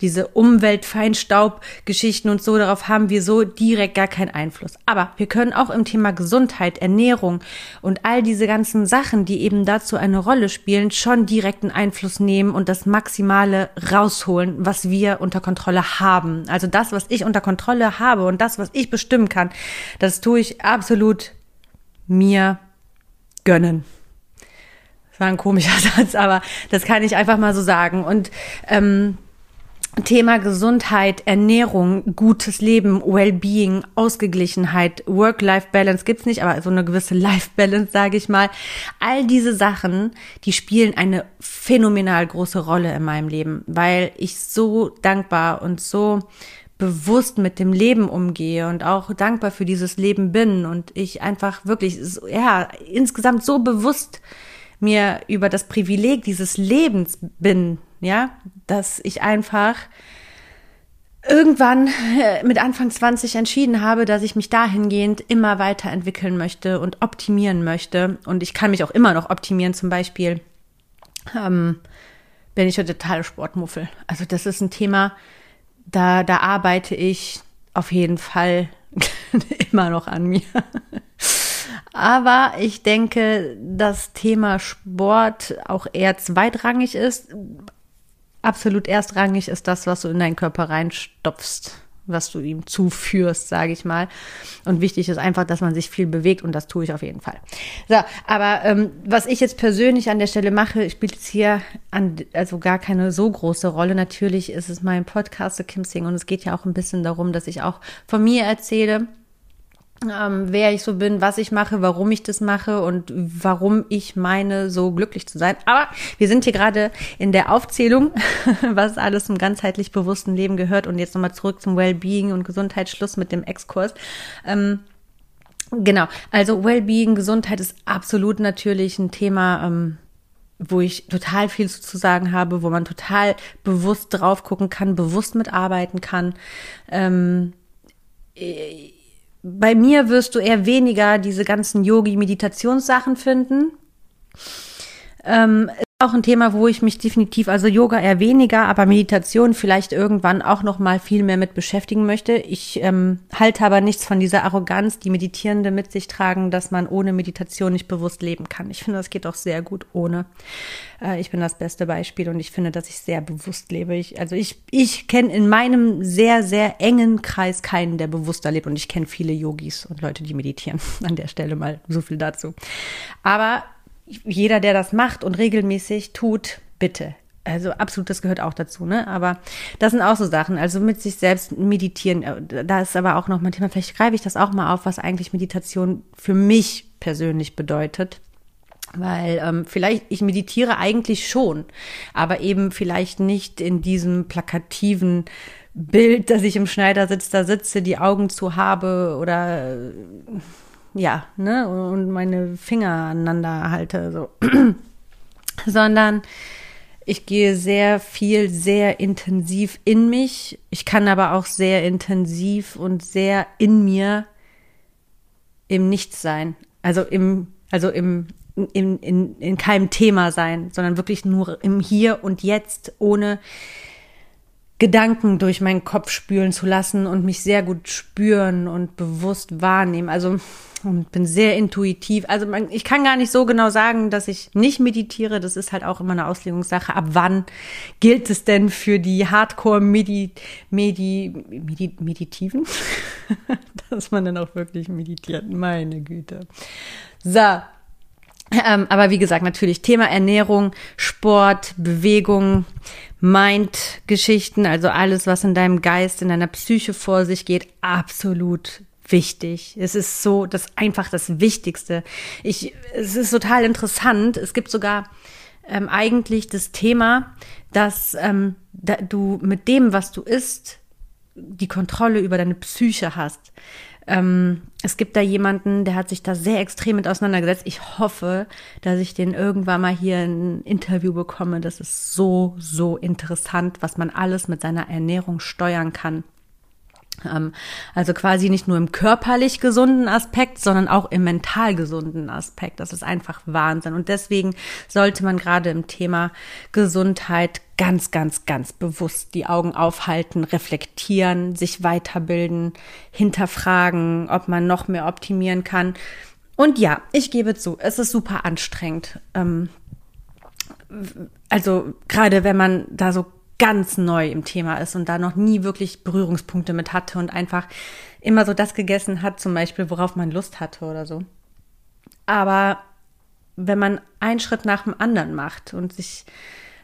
diese Umweltfeinstaubgeschichten und so, darauf haben wir so direkt gar keinen Einfluss. Aber wir können auch im Thema Gesundheit, Ernährung und all diese ganzen Sachen, die eben dazu eine Rolle spielen, schon direkten Einfluss nehmen und das Maximale rausholen, was wir unter Kontrolle haben. Also das, was ich unter Kontrolle habe und das, was ich bestimmen kann, das tue ich absolut mir gönnen. Das war ein komischer Satz, aber das kann ich einfach mal so sagen. Und ähm, Thema Gesundheit, Ernährung, gutes Leben, Wellbeing, Ausgeglichenheit, Work-Life-Balance gibt's nicht, aber so eine gewisse Life-Balance, sage ich mal. All diese Sachen, die spielen eine phänomenal große Rolle in meinem Leben, weil ich so dankbar und so bewusst mit dem Leben umgehe und auch dankbar für dieses Leben bin und ich einfach wirklich, ja, insgesamt so bewusst mir über das Privileg dieses Lebens bin, ja, dass ich einfach irgendwann äh, mit Anfang 20 entschieden habe, dass ich mich dahingehend immer weiterentwickeln möchte und optimieren möchte. Und ich kann mich auch immer noch optimieren, zum Beispiel ähm, bin ich eine totale Sportmuffel. Also das ist ein Thema, da, da arbeite ich auf jeden Fall immer noch an mir. Aber ich denke, das Thema Sport auch eher zweitrangig ist. Absolut erstrangig ist das, was du in deinen Körper reinstopfst. Was du ihm zuführst, sage ich mal. Und wichtig ist einfach, dass man sich viel bewegt und das tue ich auf jeden Fall. So, aber ähm, was ich jetzt persönlich an der Stelle mache, spielt jetzt hier an, also gar keine so große Rolle. Natürlich ist es mein Podcast, The Kim Sing, und es geht ja auch ein bisschen darum, dass ich auch von mir erzähle ähm, wer ich so bin, was ich mache, warum ich das mache und warum ich meine, so glücklich zu sein. Aber wir sind hier gerade in der Aufzählung, was alles zum ganzheitlich bewussten Leben gehört. Und jetzt nochmal zurück zum Wellbeing und Gesundheitsschluss mit dem Exkurs. Ähm, genau, also Wellbeing, Gesundheit ist absolut natürlich ein Thema. Ähm, wo ich total viel zu sagen habe, wo man total bewusst drauf gucken kann, bewusst mitarbeiten kann. Ähm, bei mir wirst du eher weniger diese ganzen Yogi-Meditationssachen finden. Ähm, auch ein Thema, wo ich mich definitiv, also Yoga eher weniger, aber Meditation vielleicht irgendwann auch noch mal viel mehr mit beschäftigen möchte. Ich ähm, halte aber nichts von dieser Arroganz, die Meditierende mit sich tragen, dass man ohne Meditation nicht bewusst leben kann. Ich finde, das geht auch sehr gut ohne. Äh, ich bin das beste Beispiel und ich finde, dass ich sehr bewusst lebe. Ich, also ich, ich kenne in meinem sehr, sehr engen Kreis keinen, der bewusster lebt und ich kenne viele Yogis und Leute, die meditieren. An der Stelle mal so viel dazu. Aber jeder, der das macht und regelmäßig tut, bitte. Also absolut, das gehört auch dazu, ne? Aber das sind auch so Sachen. Also mit sich selbst meditieren, äh, da ist aber auch noch mein Thema. Vielleicht greife ich das auch mal auf, was eigentlich Meditation für mich persönlich bedeutet. Weil ähm, vielleicht, ich meditiere eigentlich schon, aber eben vielleicht nicht in diesem plakativen Bild, dass ich im Schneidersitz da sitze, die Augen zu habe oder ja, ne, und meine Finger aneinander halte, so. Sondern ich gehe sehr viel, sehr intensiv in mich. Ich kann aber auch sehr intensiv und sehr in mir im Nichts sein. Also im, also im, in, in, in keinem Thema sein, sondern wirklich nur im Hier und Jetzt, ohne Gedanken durch meinen Kopf spülen zu lassen und mich sehr gut spüren und bewusst wahrnehmen. Also und bin sehr intuitiv. Also man, ich kann gar nicht so genau sagen, dass ich nicht meditiere. Das ist halt auch immer eine Auslegungssache. Ab wann gilt es denn für die Hardcore Medi, Medi, Medi, Meditiven, dass man dann auch wirklich meditiert? Meine Güte. So. Ähm, aber wie gesagt, natürlich Thema Ernährung, Sport, Bewegung, Mind-Geschichten, also alles, was in deinem Geist, in deiner Psyche vor sich geht, absolut wichtig. Es ist so, das einfach das Wichtigste. Ich, es ist total interessant. Es gibt sogar ähm, eigentlich das Thema, dass ähm, da du mit dem, was du isst, die Kontrolle über deine Psyche hast. Ähm, es gibt da jemanden, der hat sich da sehr extrem mit auseinandergesetzt. Ich hoffe, dass ich den irgendwann mal hier ein Interview bekomme. Das ist so, so interessant, was man alles mit seiner Ernährung steuern kann. Ähm, also quasi nicht nur im körperlich gesunden Aspekt, sondern auch im mental gesunden Aspekt. Das ist einfach Wahnsinn. Und deswegen sollte man gerade im Thema Gesundheit ganz, ganz, ganz bewusst die Augen aufhalten, reflektieren, sich weiterbilden, hinterfragen, ob man noch mehr optimieren kann. Und ja, ich gebe zu, es ist super anstrengend. Ähm, also gerade wenn man da so ganz neu im Thema ist und da noch nie wirklich Berührungspunkte mit hatte und einfach immer so das gegessen hat, zum Beispiel, worauf man Lust hatte oder so. Aber wenn man einen Schritt nach dem anderen macht und sich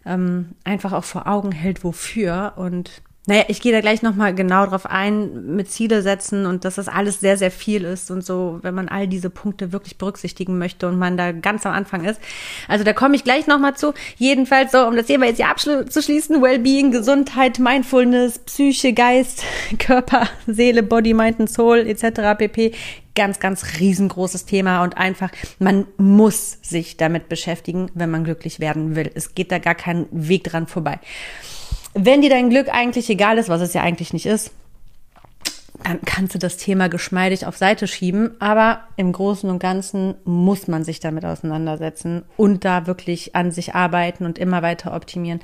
ähm, einfach auch vor Augen hält, wofür und naja, ich gehe da gleich nochmal genau drauf ein, mit Ziele setzen und dass das alles sehr, sehr viel ist und so, wenn man all diese Punkte wirklich berücksichtigen möchte und man da ganz am Anfang ist. Also da komme ich gleich nochmal zu. Jedenfalls so, um das Thema jetzt hier abzuschließen, Wellbeing, Gesundheit, Mindfulness, Psyche, Geist, Körper, Seele, Body, Mind and Soul etc. pp. Ganz, ganz riesengroßes Thema und einfach, man muss sich damit beschäftigen, wenn man glücklich werden will. Es geht da gar kein Weg dran vorbei. Wenn dir dein Glück eigentlich egal ist, was es ja eigentlich nicht ist, dann kannst du das Thema geschmeidig auf Seite schieben. Aber im Großen und Ganzen muss man sich damit auseinandersetzen und da wirklich an sich arbeiten und immer weiter optimieren.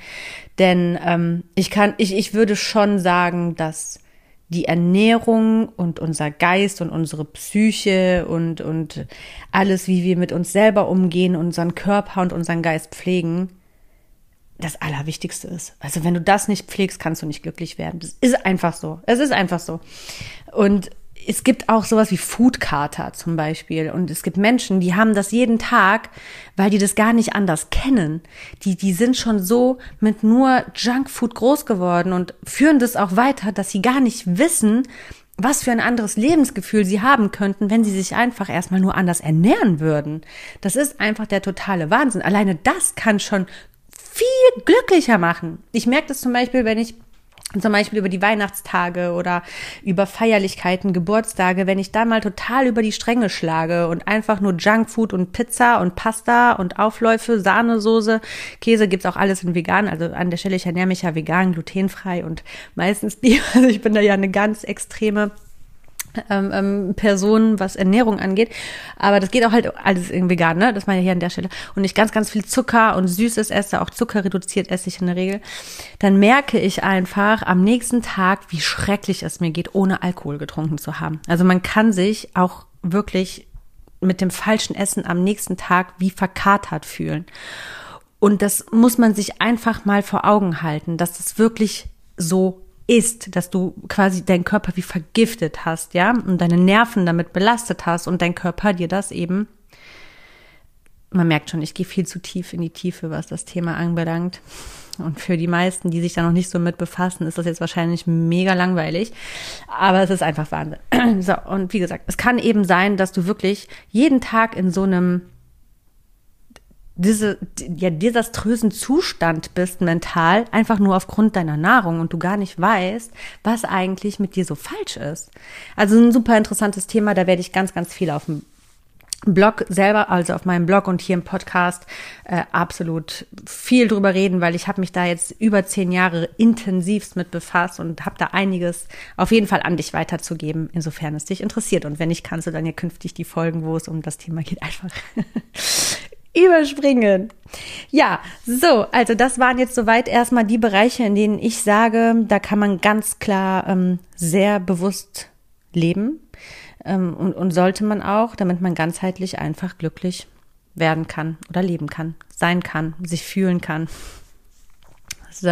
Denn ähm, ich kann, ich, ich würde schon sagen, dass die Ernährung und unser Geist und unsere Psyche und, und alles, wie wir mit uns selber umgehen, unseren Körper und unseren Geist pflegen, das Allerwichtigste ist. Also wenn du das nicht pflegst, kannst du nicht glücklich werden. Das ist einfach so. Es ist einfach so. Und es gibt auch sowas wie Foodkater zum Beispiel. Und es gibt Menschen, die haben das jeden Tag, weil die das gar nicht anders kennen. Die, die sind schon so mit nur Junkfood groß geworden und führen das auch weiter, dass sie gar nicht wissen, was für ein anderes Lebensgefühl sie haben könnten, wenn sie sich einfach erstmal nur anders ernähren würden. Das ist einfach der totale Wahnsinn. Alleine das kann schon viel glücklicher machen. Ich merke das zum Beispiel, wenn ich zum Beispiel über die Weihnachtstage oder über Feierlichkeiten, Geburtstage, wenn ich da mal total über die Stränge schlage und einfach nur Junkfood und Pizza und Pasta und Aufläufe, Sahnesoße, Käse gibt's auch alles in vegan. Also an der Stelle, ich ernähre mich ja vegan, glutenfrei und meistens bio. Also ich bin da ja eine ganz extreme ähm, ähm, Personen, was Ernährung angeht. Aber das geht auch halt alles irgendwie vegan, ne? Das meine ich hier an der Stelle. Und ich ganz, ganz viel Zucker und Süßes esse, auch Zucker reduziert esse ich in der Regel. Dann merke ich einfach am nächsten Tag, wie schrecklich es mir geht, ohne Alkohol getrunken zu haben. Also man kann sich auch wirklich mit dem falschen Essen am nächsten Tag wie verkatert fühlen. Und das muss man sich einfach mal vor Augen halten, dass das wirklich so ist, dass du quasi deinen Körper wie vergiftet hast, ja, und deine Nerven damit belastet hast und dein Körper dir das eben, man merkt schon, ich gehe viel zu tief in die Tiefe, was das Thema anbelangt. Und für die meisten, die sich da noch nicht so mit befassen, ist das jetzt wahrscheinlich mega langweilig. Aber es ist einfach Wahnsinn. So, und wie gesagt, es kann eben sein, dass du wirklich jeden Tag in so einem diese, ja, desaströsen Zustand bist mental, einfach nur aufgrund deiner Nahrung und du gar nicht weißt, was eigentlich mit dir so falsch ist. Also ein super interessantes Thema, da werde ich ganz, ganz viel auf dem Blog selber, also auf meinem Blog und hier im Podcast äh, absolut viel drüber reden, weil ich habe mich da jetzt über zehn Jahre intensivst mit befasst und habe da einiges auf jeden Fall an dich weiterzugeben, insofern es dich interessiert. Und wenn nicht, kannst du dann ja künftig die Folgen, wo es um das Thema geht, einfach überspringen. Ja, so, also das waren jetzt soweit erstmal die Bereiche, in denen ich sage, da kann man ganz klar ähm, sehr bewusst leben ähm, und, und sollte man auch, damit man ganzheitlich einfach glücklich werden kann oder leben kann, sein kann, sich fühlen kann. So,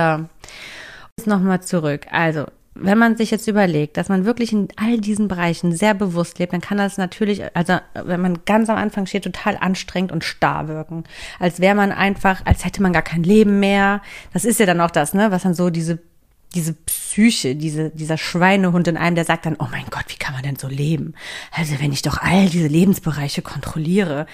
jetzt nochmal zurück. Also wenn man sich jetzt überlegt, dass man wirklich in all diesen Bereichen sehr bewusst lebt, dann kann das natürlich, also wenn man ganz am Anfang steht, total anstrengend und starr wirken. Als wäre man einfach, als hätte man gar kein Leben mehr. Das ist ja dann auch das, ne, was dann so diese diese Psyche, diese, dieser Schweinehund in einem, der sagt dann, oh mein Gott, wie kann man denn so leben? Also wenn ich doch all diese Lebensbereiche kontrolliere,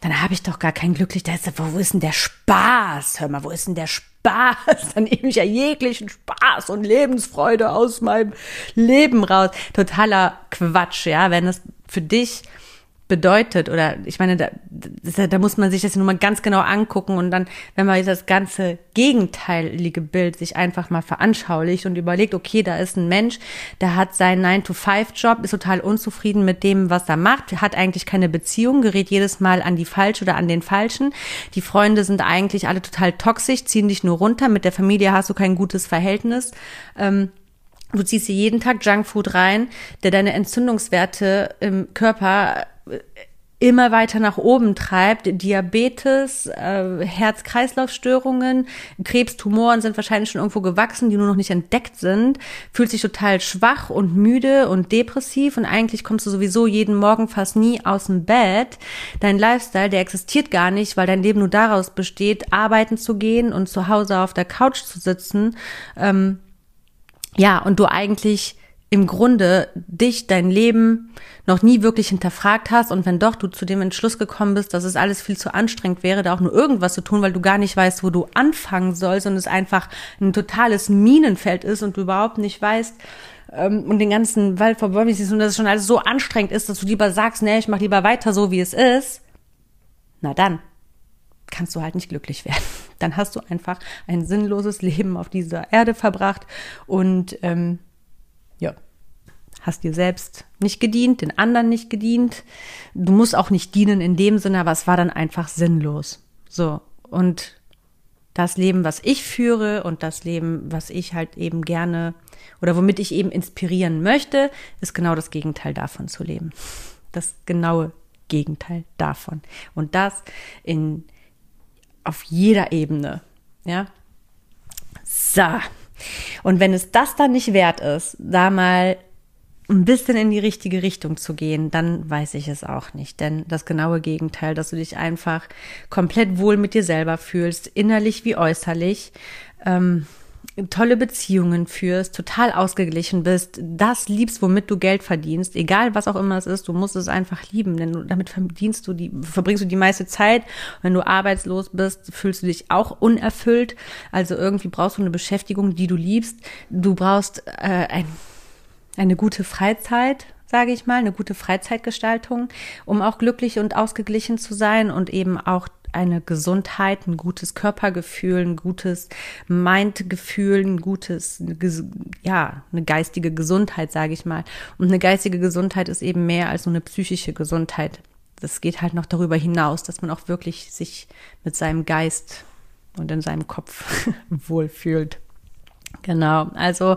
dann habe ich doch gar kein glücklich, da ist, wo ist denn der Spaß? Hör mal, wo ist denn der Spaß? Dann nehme ich ja jeglichen Spaß und Lebensfreude aus meinem Leben raus. Totaler Quatsch, ja, wenn es für dich bedeutet oder ich meine, da, da muss man sich das nur mal ganz genau angucken und dann, wenn man das ganze gegenteilige Bild sich einfach mal veranschaulicht und überlegt, okay, da ist ein Mensch, der hat seinen 9-to-5-Job, ist total unzufrieden mit dem, was er macht, hat eigentlich keine Beziehung, gerät jedes Mal an die falsche oder an den falschen. Die Freunde sind eigentlich alle total toxisch, ziehen dich nur runter, mit der Familie hast du kein gutes Verhältnis. Ähm, Du ziehst dir jeden Tag Junkfood rein, der deine Entzündungswerte im Körper immer weiter nach oben treibt. Diabetes, äh, Herz-Kreislauf-Störungen, Krebs, Tumoren sind wahrscheinlich schon irgendwo gewachsen, die nur noch nicht entdeckt sind. Fühlt sich total schwach und müde und depressiv und eigentlich kommst du sowieso jeden Morgen fast nie aus dem Bett. Dein Lifestyle, der existiert gar nicht, weil dein Leben nur daraus besteht, arbeiten zu gehen und zu Hause auf der Couch zu sitzen. Ähm, ja, und du eigentlich im Grunde dich, dein Leben noch nie wirklich hinterfragt hast und wenn doch du zu dem Entschluss gekommen bist, dass es alles viel zu anstrengend wäre, da auch nur irgendwas zu tun, weil du gar nicht weißt, wo du anfangen sollst und es einfach ein totales Minenfeld ist und du überhaupt nicht weißt, ähm, und den ganzen Wald vor Bäumen siehst und dass es schon alles so anstrengend ist, dass du lieber sagst, nee, ich mach lieber weiter so, wie es ist, na dann kannst du halt nicht glücklich werden. Dann hast du einfach ein sinnloses Leben auf dieser Erde verbracht und ähm, ja, hast dir selbst nicht gedient, den anderen nicht gedient. Du musst auch nicht dienen in dem Sinne, aber es war dann einfach sinnlos. So. Und das Leben, was ich führe und das Leben, was ich halt eben gerne oder womit ich eben inspirieren möchte, ist genau das Gegenteil davon zu leben. Das genaue Gegenteil davon. Und das in, auf jeder Ebene. Ja. So. Und wenn es das dann nicht wert ist, da mal ein bisschen in die richtige Richtung zu gehen, dann weiß ich es auch nicht. Denn das genaue Gegenteil, dass du dich einfach komplett wohl mit dir selber fühlst, innerlich wie äußerlich, ähm, tolle Beziehungen führst, total ausgeglichen bist, das liebst, womit du Geld verdienst, egal was auch immer es ist, du musst es einfach lieben, denn damit verdienst du die, verbringst du die meiste Zeit. Wenn du arbeitslos bist, fühlst du dich auch unerfüllt. Also irgendwie brauchst du eine Beschäftigung, die du liebst. Du brauchst äh, ein, eine gute Freizeit, sage ich mal, eine gute Freizeitgestaltung, um auch glücklich und ausgeglichen zu sein und eben auch eine Gesundheit, ein gutes Körpergefühl, ein gutes Mindgefühl, ein gutes, ja, eine geistige Gesundheit, sage ich mal. Und eine geistige Gesundheit ist eben mehr als nur eine psychische Gesundheit. Das geht halt noch darüber hinaus, dass man auch wirklich sich mit seinem Geist und in seinem Kopf wohlfühlt. Genau, also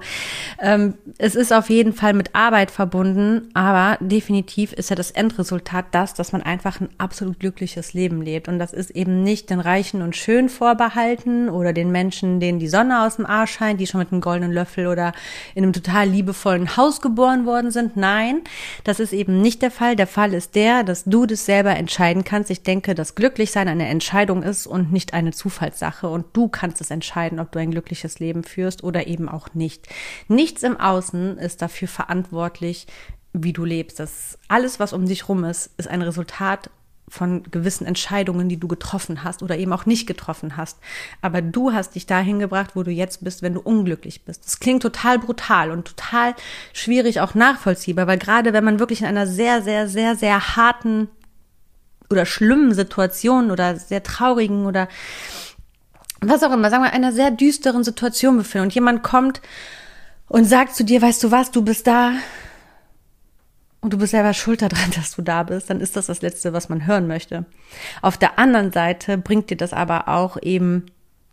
ähm, es ist auf jeden Fall mit Arbeit verbunden, aber definitiv ist ja das Endresultat das, dass man einfach ein absolut glückliches Leben lebt. Und das ist eben nicht den Reichen und Schön vorbehalten oder den Menschen, denen die Sonne aus dem Arsch scheint, die schon mit einem goldenen Löffel oder in einem total liebevollen Haus geboren worden sind. Nein, das ist eben nicht der Fall. Der Fall ist der, dass du das selber entscheiden kannst. Ich denke, dass Glücklichsein eine Entscheidung ist und nicht eine Zufallssache. Und du kannst es entscheiden, ob du ein glückliches Leben führst oder eben auch nicht. Nichts im Außen ist dafür verantwortlich, wie du lebst. Das alles, was um dich rum ist, ist ein Resultat von gewissen Entscheidungen, die du getroffen hast oder eben auch nicht getroffen hast. Aber du hast dich dahin gebracht, wo du jetzt bist, wenn du unglücklich bist. Das klingt total brutal und total schwierig auch nachvollziehbar, weil gerade wenn man wirklich in einer sehr, sehr, sehr, sehr harten oder schlimmen Situation oder sehr traurigen oder was auch immer, sagen wir, einer sehr düsteren Situation befinden und jemand kommt und sagt zu dir, weißt du was, du bist da und du bist selber schuld daran, dass du da bist, dann ist das das Letzte, was man hören möchte. Auf der anderen Seite bringt dir das aber auch eben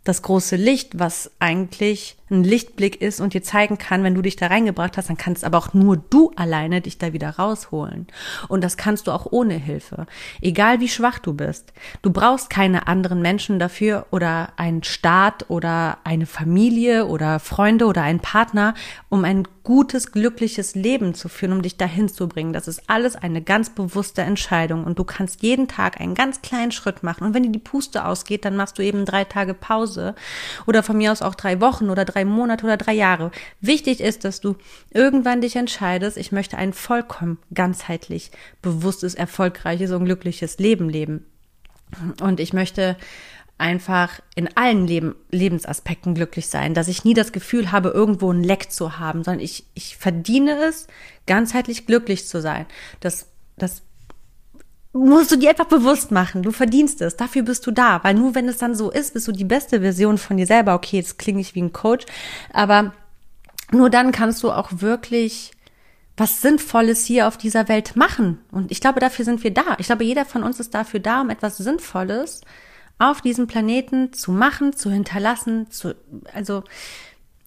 das große Licht, was eigentlich ein Lichtblick ist und dir zeigen kann, wenn du dich da reingebracht hast, dann kannst aber auch nur du alleine dich da wieder rausholen. Und das kannst du auch ohne Hilfe. Egal wie schwach du bist. Du brauchst keine anderen Menschen dafür oder einen Staat oder eine Familie oder Freunde oder einen Partner, um ein gutes, glückliches Leben zu führen, um dich dahin zu bringen. Das ist alles eine ganz bewusste Entscheidung und du kannst jeden Tag einen ganz kleinen Schritt machen. Und wenn dir die Puste ausgeht, dann machst du eben drei Tage Pause oder von mir aus auch drei Wochen oder drei drei Monate oder drei Jahre. Wichtig ist, dass du irgendwann dich entscheidest, ich möchte ein vollkommen ganzheitlich, bewusstes, erfolgreiches und glückliches Leben leben. Und ich möchte einfach in allen Leben, Lebensaspekten glücklich sein, dass ich nie das Gefühl habe, irgendwo ein Leck zu haben, sondern ich, ich verdiene es, ganzheitlich glücklich zu sein. Das, das musst du dir einfach bewusst machen. Du verdienst es. Dafür bist du da. Weil nur wenn es dann so ist, bist du die beste Version von dir selber. Okay, jetzt klinge ich wie ein Coach. Aber nur dann kannst du auch wirklich was Sinnvolles hier auf dieser Welt machen. Und ich glaube, dafür sind wir da. Ich glaube, jeder von uns ist dafür da, um etwas Sinnvolles auf diesem Planeten zu machen, zu hinterlassen, zu, also,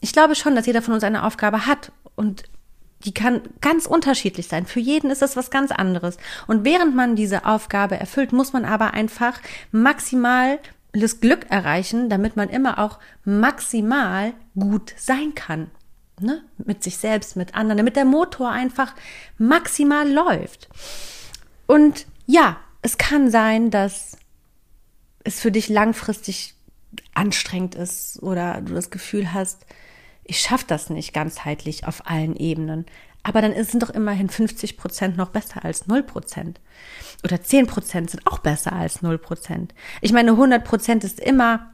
ich glaube schon, dass jeder von uns eine Aufgabe hat. Und die kann ganz unterschiedlich sein. Für jeden ist das was ganz anderes. Und während man diese Aufgabe erfüllt, muss man aber einfach maximal das Glück erreichen, damit man immer auch maximal gut sein kann. Ne? Mit sich selbst, mit anderen, damit der Motor einfach maximal läuft. Und ja, es kann sein, dass es für dich langfristig anstrengend ist oder du das Gefühl hast, ich schaffe das nicht ganzheitlich auf allen Ebenen. Aber dann sind doch immerhin 50 Prozent noch besser als 0 Prozent. Oder 10 Prozent sind auch besser als 0 Prozent. Ich meine, 100 Prozent ist immer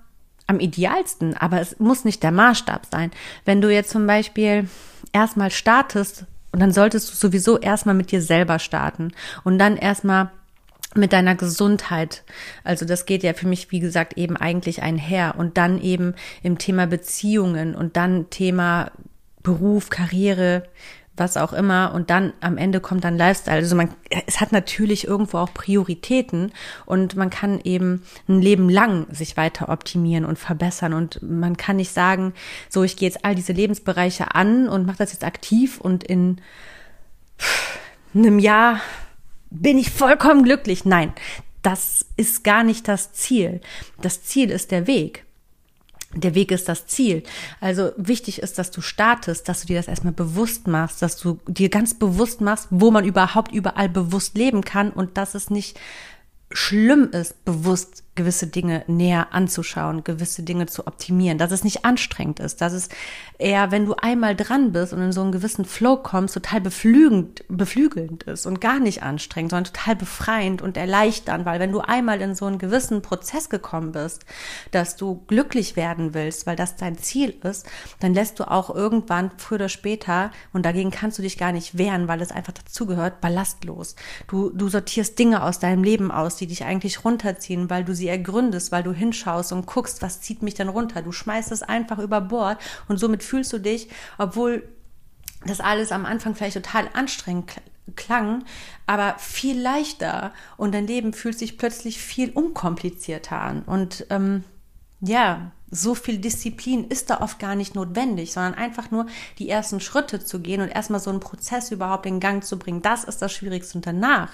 am idealsten, aber es muss nicht der Maßstab sein. Wenn du jetzt zum Beispiel erstmal startest, und dann solltest du sowieso erstmal mit dir selber starten und dann erstmal mit deiner Gesundheit. Also das geht ja für mich, wie gesagt, eben eigentlich einher. Und dann eben im Thema Beziehungen und dann Thema Beruf, Karriere, was auch immer. Und dann am Ende kommt dann Lifestyle. Also man, es hat natürlich irgendwo auch Prioritäten und man kann eben ein Leben lang sich weiter optimieren und verbessern. Und man kann nicht sagen, so ich gehe jetzt all diese Lebensbereiche an und mache das jetzt aktiv und in einem Jahr bin ich vollkommen glücklich. Nein, das ist gar nicht das Ziel. Das Ziel ist der Weg. der Weg ist das Ziel. Also wichtig ist, dass du startest, dass du dir das erstmal bewusst machst, dass du dir ganz bewusst machst, wo man überhaupt überall bewusst leben kann und dass es nicht schlimm ist, bewusst gewisse Dinge näher anzuschauen, gewisse Dinge zu optimieren, dass es nicht anstrengend ist, dass es eher, wenn du einmal dran bist und in so einen gewissen Flow kommst, total beflügend, beflügelnd ist und gar nicht anstrengend, sondern total befreiend und erleichternd, weil wenn du einmal in so einen gewissen Prozess gekommen bist, dass du glücklich werden willst, weil das dein Ziel ist, dann lässt du auch irgendwann früher oder später, und dagegen kannst du dich gar nicht wehren, weil es einfach dazugehört, ballastlos. Du, du sortierst Dinge aus deinem Leben aus, die dich eigentlich runterziehen, weil du sie sie ergründest, weil du hinschaust und guckst, was zieht mich denn runter. Du schmeißt es einfach über Bord und somit fühlst du dich, obwohl das alles am Anfang vielleicht total anstrengend klang, aber viel leichter und dein Leben fühlt sich plötzlich viel unkomplizierter an. Und ähm, ja, so viel Disziplin ist da oft gar nicht notwendig, sondern einfach nur die ersten Schritte zu gehen und erstmal so einen Prozess überhaupt in Gang zu bringen. Das ist das Schwierigste. Und danach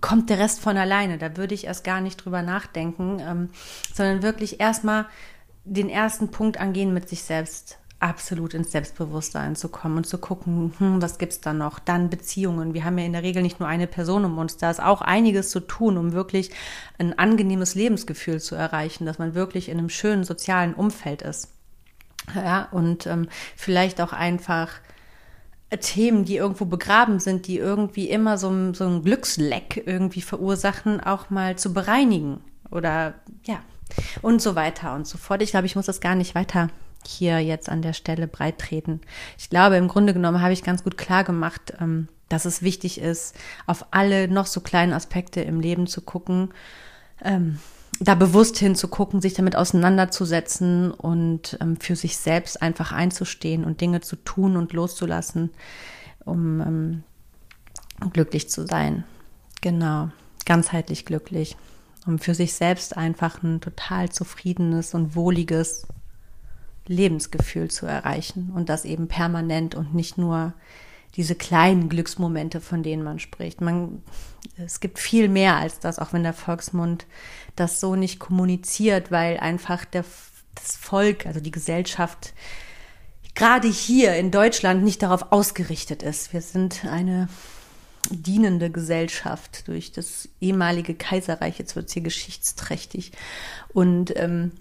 kommt der Rest von alleine. Da würde ich erst gar nicht drüber nachdenken, ähm, sondern wirklich erstmal den ersten Punkt angehen mit sich selbst absolut ins Selbstbewusstsein zu kommen und zu gucken, hm, was gibt's da noch? Dann Beziehungen. Wir haben ja in der Regel nicht nur eine Person um uns. Da ist auch einiges zu tun, um wirklich ein angenehmes Lebensgefühl zu erreichen, dass man wirklich in einem schönen sozialen Umfeld ist. Ja, und ähm, vielleicht auch einfach Themen, die irgendwo begraben sind, die irgendwie immer so, so ein Glücksleck irgendwie verursachen, auch mal zu bereinigen oder ja und so weiter und so fort. Ich glaube, ich muss das gar nicht weiter hier jetzt an der Stelle breit treten. Ich glaube, im Grunde genommen habe ich ganz gut klar gemacht, ähm, dass es wichtig ist, auf alle noch so kleinen Aspekte im Leben zu gucken, ähm, da bewusst hinzugucken, sich damit auseinanderzusetzen und ähm, für sich selbst einfach einzustehen und Dinge zu tun und loszulassen, um ähm, glücklich zu sein. Genau, ganzheitlich glücklich, um für sich selbst einfach ein total zufriedenes und wohliges Lebensgefühl zu erreichen und das eben permanent und nicht nur diese kleinen Glücksmomente, von denen man spricht. Man, es gibt viel mehr als das, auch wenn der Volksmund das so nicht kommuniziert, weil einfach der, das Volk, also die Gesellschaft, gerade hier in Deutschland nicht darauf ausgerichtet ist. Wir sind eine dienende Gesellschaft durch das ehemalige Kaiserreich. Jetzt wird es hier geschichtsträchtig. Und ähm,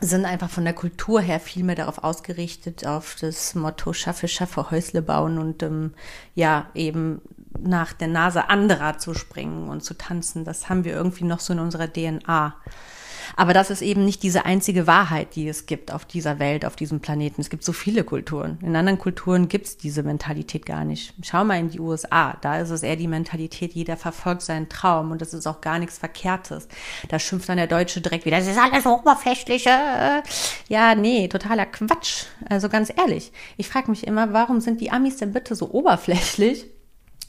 sind einfach von der Kultur her viel mehr darauf ausgerichtet, auf das Motto Schaffe, Schaffe, Häusle bauen und ähm, ja, eben nach der Nase anderer zu springen und zu tanzen. Das haben wir irgendwie noch so in unserer DNA. Aber das ist eben nicht diese einzige Wahrheit, die es gibt auf dieser Welt, auf diesem Planeten. Es gibt so viele Kulturen. In anderen Kulturen gibt es diese Mentalität gar nicht. Schau mal in die USA. Da ist es eher die Mentalität, jeder verfolgt seinen Traum und das ist auch gar nichts Verkehrtes. Da schimpft dann der Deutsche direkt wieder, das ist alles oberflächliche. Ja, nee, totaler Quatsch. Also ganz ehrlich. Ich frage mich immer, warum sind die Amis denn bitte so oberflächlich?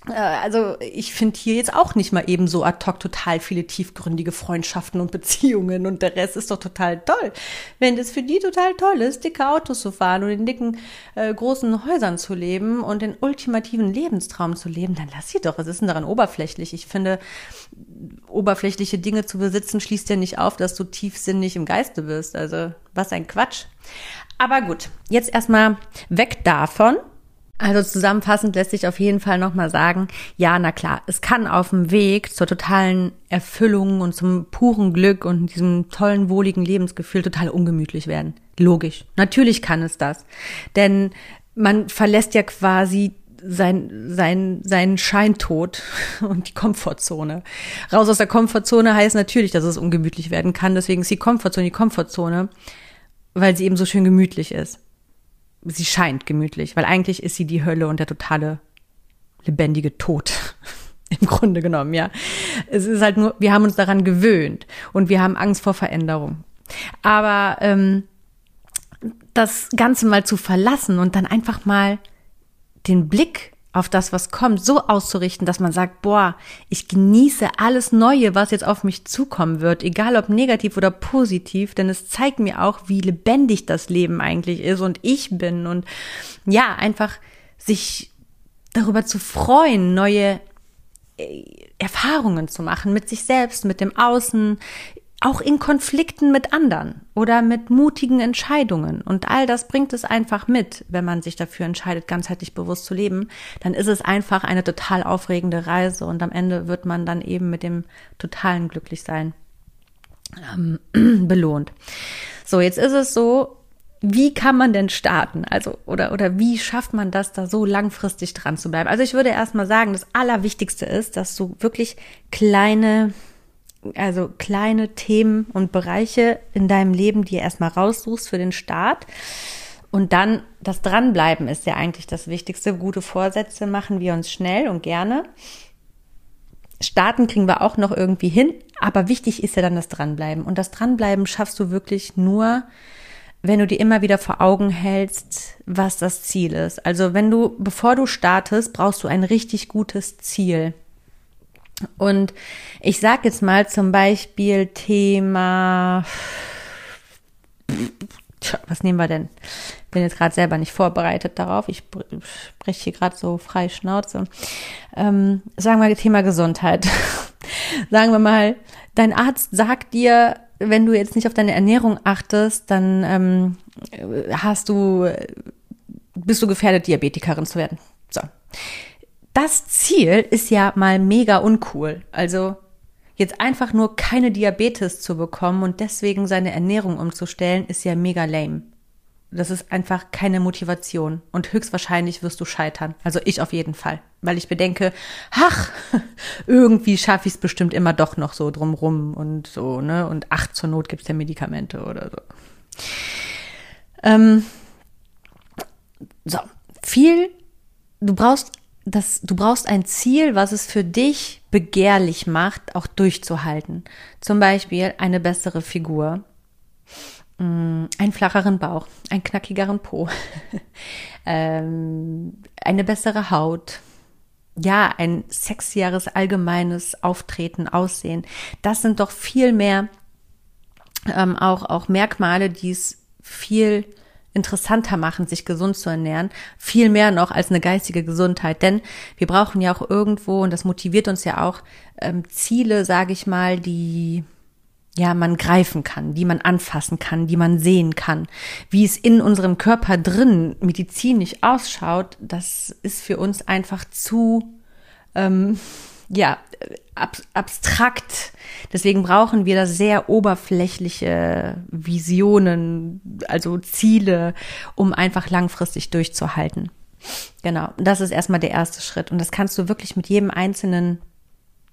Äh, also ich finde hier jetzt auch nicht mal eben so ad hoc total viele tiefgründige Freundschaften und Beziehungen und der Rest ist doch total toll. Wenn das für die total toll ist, dicke Autos zu fahren und in dicken äh, großen Häusern zu leben und den ultimativen Lebenstraum zu leben, dann lass sie doch. Was ist denn daran oberflächlich? Ich finde, oberflächliche Dinge zu besitzen schließt ja nicht auf, dass du tiefsinnig im Geiste bist. Also was ein Quatsch. Aber gut, jetzt erstmal weg davon also zusammenfassend lässt sich auf jeden Fall nochmal sagen, ja, na klar, es kann auf dem Weg zur totalen Erfüllung und zum puren Glück und diesem tollen, wohligen Lebensgefühl total ungemütlich werden. Logisch. Natürlich kann es das. Denn man verlässt ja quasi sein, sein, seinen Scheintod und die Komfortzone. Raus aus der Komfortzone heißt natürlich, dass es ungemütlich werden kann. Deswegen ist die Komfortzone die Komfortzone, weil sie eben so schön gemütlich ist sie scheint gemütlich, weil eigentlich ist sie die Hölle und der totale lebendige Tod. Im Grunde genommen, ja. Es ist halt nur, wir haben uns daran gewöhnt und wir haben Angst vor Veränderung. Aber ähm, das Ganze mal zu verlassen und dann einfach mal den Blick auf das, was kommt, so auszurichten, dass man sagt, boah, ich genieße alles Neue, was jetzt auf mich zukommen wird, egal ob negativ oder positiv, denn es zeigt mir auch, wie lebendig das Leben eigentlich ist und ich bin und ja, einfach sich darüber zu freuen, neue äh, Erfahrungen zu machen mit sich selbst, mit dem Außen, auch in Konflikten mit anderen oder mit mutigen Entscheidungen. Und all das bringt es einfach mit, wenn man sich dafür entscheidet, ganzheitlich bewusst zu leben. Dann ist es einfach eine total aufregende Reise und am Ende wird man dann eben mit dem totalen Glücklichsein ähm, belohnt. So, jetzt ist es so, wie kann man denn starten? Also, oder, oder wie schafft man das, da so langfristig dran zu bleiben? Also ich würde erstmal sagen, das Allerwichtigste ist, dass du wirklich kleine also kleine Themen und Bereiche in deinem Leben dir erstmal raussuchst für den Start. Und dann das Dranbleiben ist ja eigentlich das Wichtigste. Gute Vorsätze machen wir uns schnell und gerne. Starten kriegen wir auch noch irgendwie hin, aber wichtig ist ja dann das Dranbleiben. Und das Dranbleiben schaffst du wirklich nur, wenn du dir immer wieder vor Augen hältst, was das Ziel ist. Also wenn du, bevor du startest, brauchst du ein richtig gutes Ziel. Und ich sage jetzt mal zum Beispiel Thema, was nehmen wir denn? Bin jetzt gerade selber nicht vorbereitet darauf. Ich spreche hier gerade so frei Schnauze. Ähm, sagen wir Thema Gesundheit. sagen wir mal, dein Arzt sagt dir, wenn du jetzt nicht auf deine Ernährung achtest, dann ähm, hast du, bist du gefährdet, Diabetikerin zu werden. So das Ziel ist ja mal mega uncool. Also jetzt einfach nur keine Diabetes zu bekommen und deswegen seine Ernährung umzustellen, ist ja mega lame. Das ist einfach keine Motivation und höchstwahrscheinlich wirst du scheitern. Also ich auf jeden Fall, weil ich bedenke, ach, irgendwie schaffe ich es bestimmt immer doch noch so drumrum und so, ne? Und ach, zur Not gibt's ja Medikamente oder so. Ähm, so, viel, du brauchst das, du brauchst ein Ziel, was es für dich begehrlich macht, auch durchzuhalten. Zum Beispiel eine bessere Figur, mm, einen flacheren Bauch, einen knackigeren Po, ähm, eine bessere Haut, ja, ein sexieres allgemeines Auftreten, Aussehen. Das sind doch viel mehr ähm, auch, auch Merkmale, die es viel interessanter machen, sich gesund zu ernähren, viel mehr noch als eine geistige Gesundheit. Denn wir brauchen ja auch irgendwo, und das motiviert uns ja auch, ähm, Ziele, sage ich mal, die ja man greifen kann, die man anfassen kann, die man sehen kann. Wie es in unserem Körper drin medizinisch ausschaut, das ist für uns einfach zu ähm, ja, ab, abstrakt. Deswegen brauchen wir da sehr oberflächliche Visionen, also Ziele, um einfach langfristig durchzuhalten. Genau, das ist erstmal der erste Schritt. Und das kannst du wirklich mit jedem einzelnen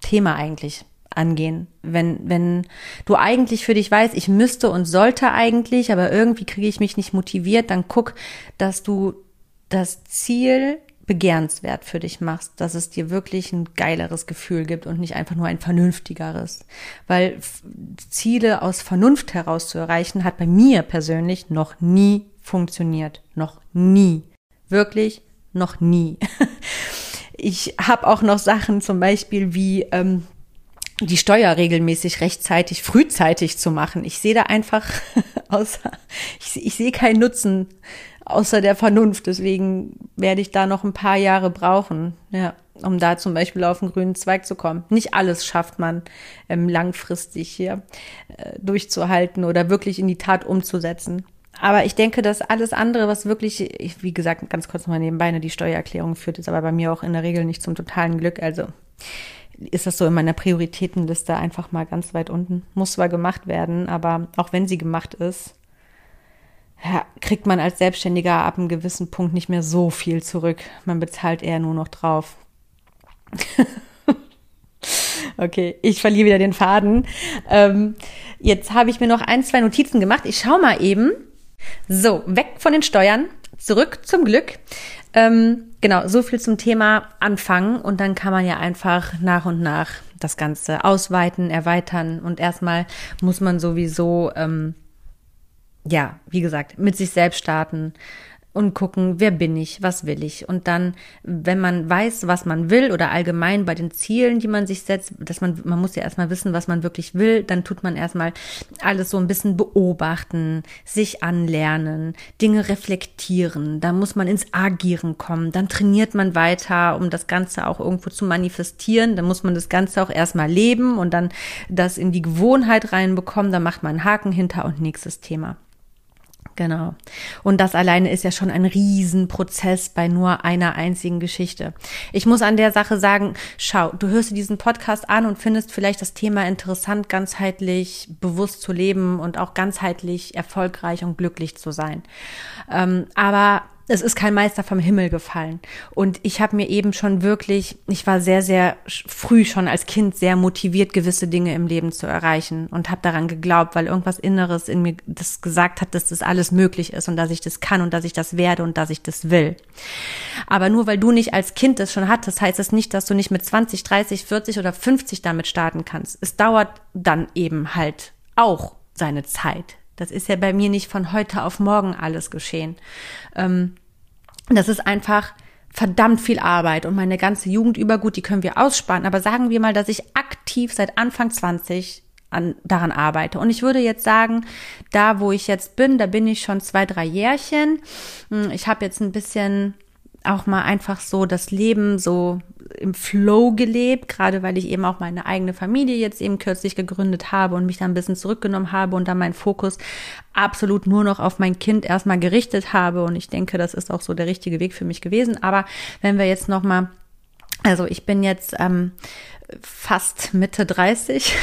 Thema eigentlich angehen. Wenn, wenn du eigentlich für dich weißt, ich müsste und sollte eigentlich, aber irgendwie kriege ich mich nicht motiviert, dann guck, dass du das Ziel begehrenswert für dich machst, dass es dir wirklich ein geileres Gefühl gibt und nicht einfach nur ein vernünftigeres. Weil Ziele aus Vernunft heraus zu erreichen, hat bei mir persönlich noch nie funktioniert. Noch nie. Wirklich noch nie. Ich habe auch noch Sachen zum Beispiel wie ähm, die Steuer regelmäßig rechtzeitig, frühzeitig zu machen. Ich sehe da einfach außer, ich, ich sehe keinen Nutzen außer der Vernunft. Deswegen werde ich da noch ein paar Jahre brauchen, ja, um da zum Beispiel auf den grünen Zweig zu kommen. Nicht alles schafft man ähm, langfristig hier äh, durchzuhalten oder wirklich in die Tat umzusetzen. Aber ich denke, dass alles andere, was wirklich, ich, wie gesagt, ganz kurz nochmal nebenbei, ne, die Steuererklärung führt, ist aber bei mir auch in der Regel nicht zum totalen Glück. Also ist das so in meiner Prioritätenliste einfach mal ganz weit unten. Muss zwar gemacht werden, aber auch wenn sie gemacht ist, kriegt man als Selbstständiger ab einem gewissen Punkt nicht mehr so viel zurück. Man bezahlt eher nur noch drauf. okay, ich verliere wieder den Faden. Ähm, jetzt habe ich mir noch ein, zwei Notizen gemacht. Ich schaue mal eben. So, weg von den Steuern, zurück zum Glück. Ähm, genau, so viel zum Thema Anfangen und dann kann man ja einfach nach und nach das Ganze ausweiten, erweitern und erstmal muss man sowieso ähm, ja, wie gesagt, mit sich selbst starten, und gucken, wer bin ich, was will ich. Und dann, wenn man weiß, was man will oder allgemein bei den Zielen, die man sich setzt, dass man, man muss ja erstmal wissen, was man wirklich will, dann tut man erstmal alles so ein bisschen beobachten, sich anlernen, Dinge reflektieren, da muss man ins Agieren kommen, dann trainiert man weiter, um das Ganze auch irgendwo zu manifestieren, dann muss man das Ganze auch erstmal leben und dann das in die Gewohnheit reinbekommen, dann macht man einen Haken hinter und nächstes Thema. Genau. Und das alleine ist ja schon ein Riesenprozess bei nur einer einzigen Geschichte. Ich muss an der Sache sagen, schau, du hörst dir diesen Podcast an und findest vielleicht das Thema interessant, ganzheitlich bewusst zu leben und auch ganzheitlich erfolgreich und glücklich zu sein. Ähm, aber es ist kein Meister vom Himmel gefallen. Und ich habe mir eben schon wirklich, ich war sehr, sehr früh schon als Kind sehr motiviert, gewisse Dinge im Leben zu erreichen und habe daran geglaubt, weil irgendwas Inneres in mir das gesagt hat, dass das alles möglich ist und dass ich das kann und dass ich das werde und dass ich das will. Aber nur weil du nicht als Kind das schon hattest, heißt das nicht, dass du nicht mit 20, 30, 40 oder 50 damit starten kannst. Es dauert dann eben halt auch seine Zeit. Das ist ja bei mir nicht von heute auf morgen alles geschehen. Ähm, das ist einfach verdammt viel Arbeit und meine ganze Jugend über, gut, die können wir aussparen, aber sagen wir mal, dass ich aktiv seit Anfang 20 an, daran arbeite. Und ich würde jetzt sagen, da wo ich jetzt bin, da bin ich schon zwei, drei Jährchen. Hm, ich habe jetzt ein bisschen auch mal einfach so das Leben so im Flow gelebt, gerade weil ich eben auch meine eigene Familie jetzt eben kürzlich gegründet habe und mich da ein bisschen zurückgenommen habe und da meinen Fokus absolut nur noch auf mein Kind erstmal gerichtet habe und ich denke, das ist auch so der richtige Weg für mich gewesen. Aber wenn wir jetzt noch mal, also ich bin jetzt ähm, fast Mitte 30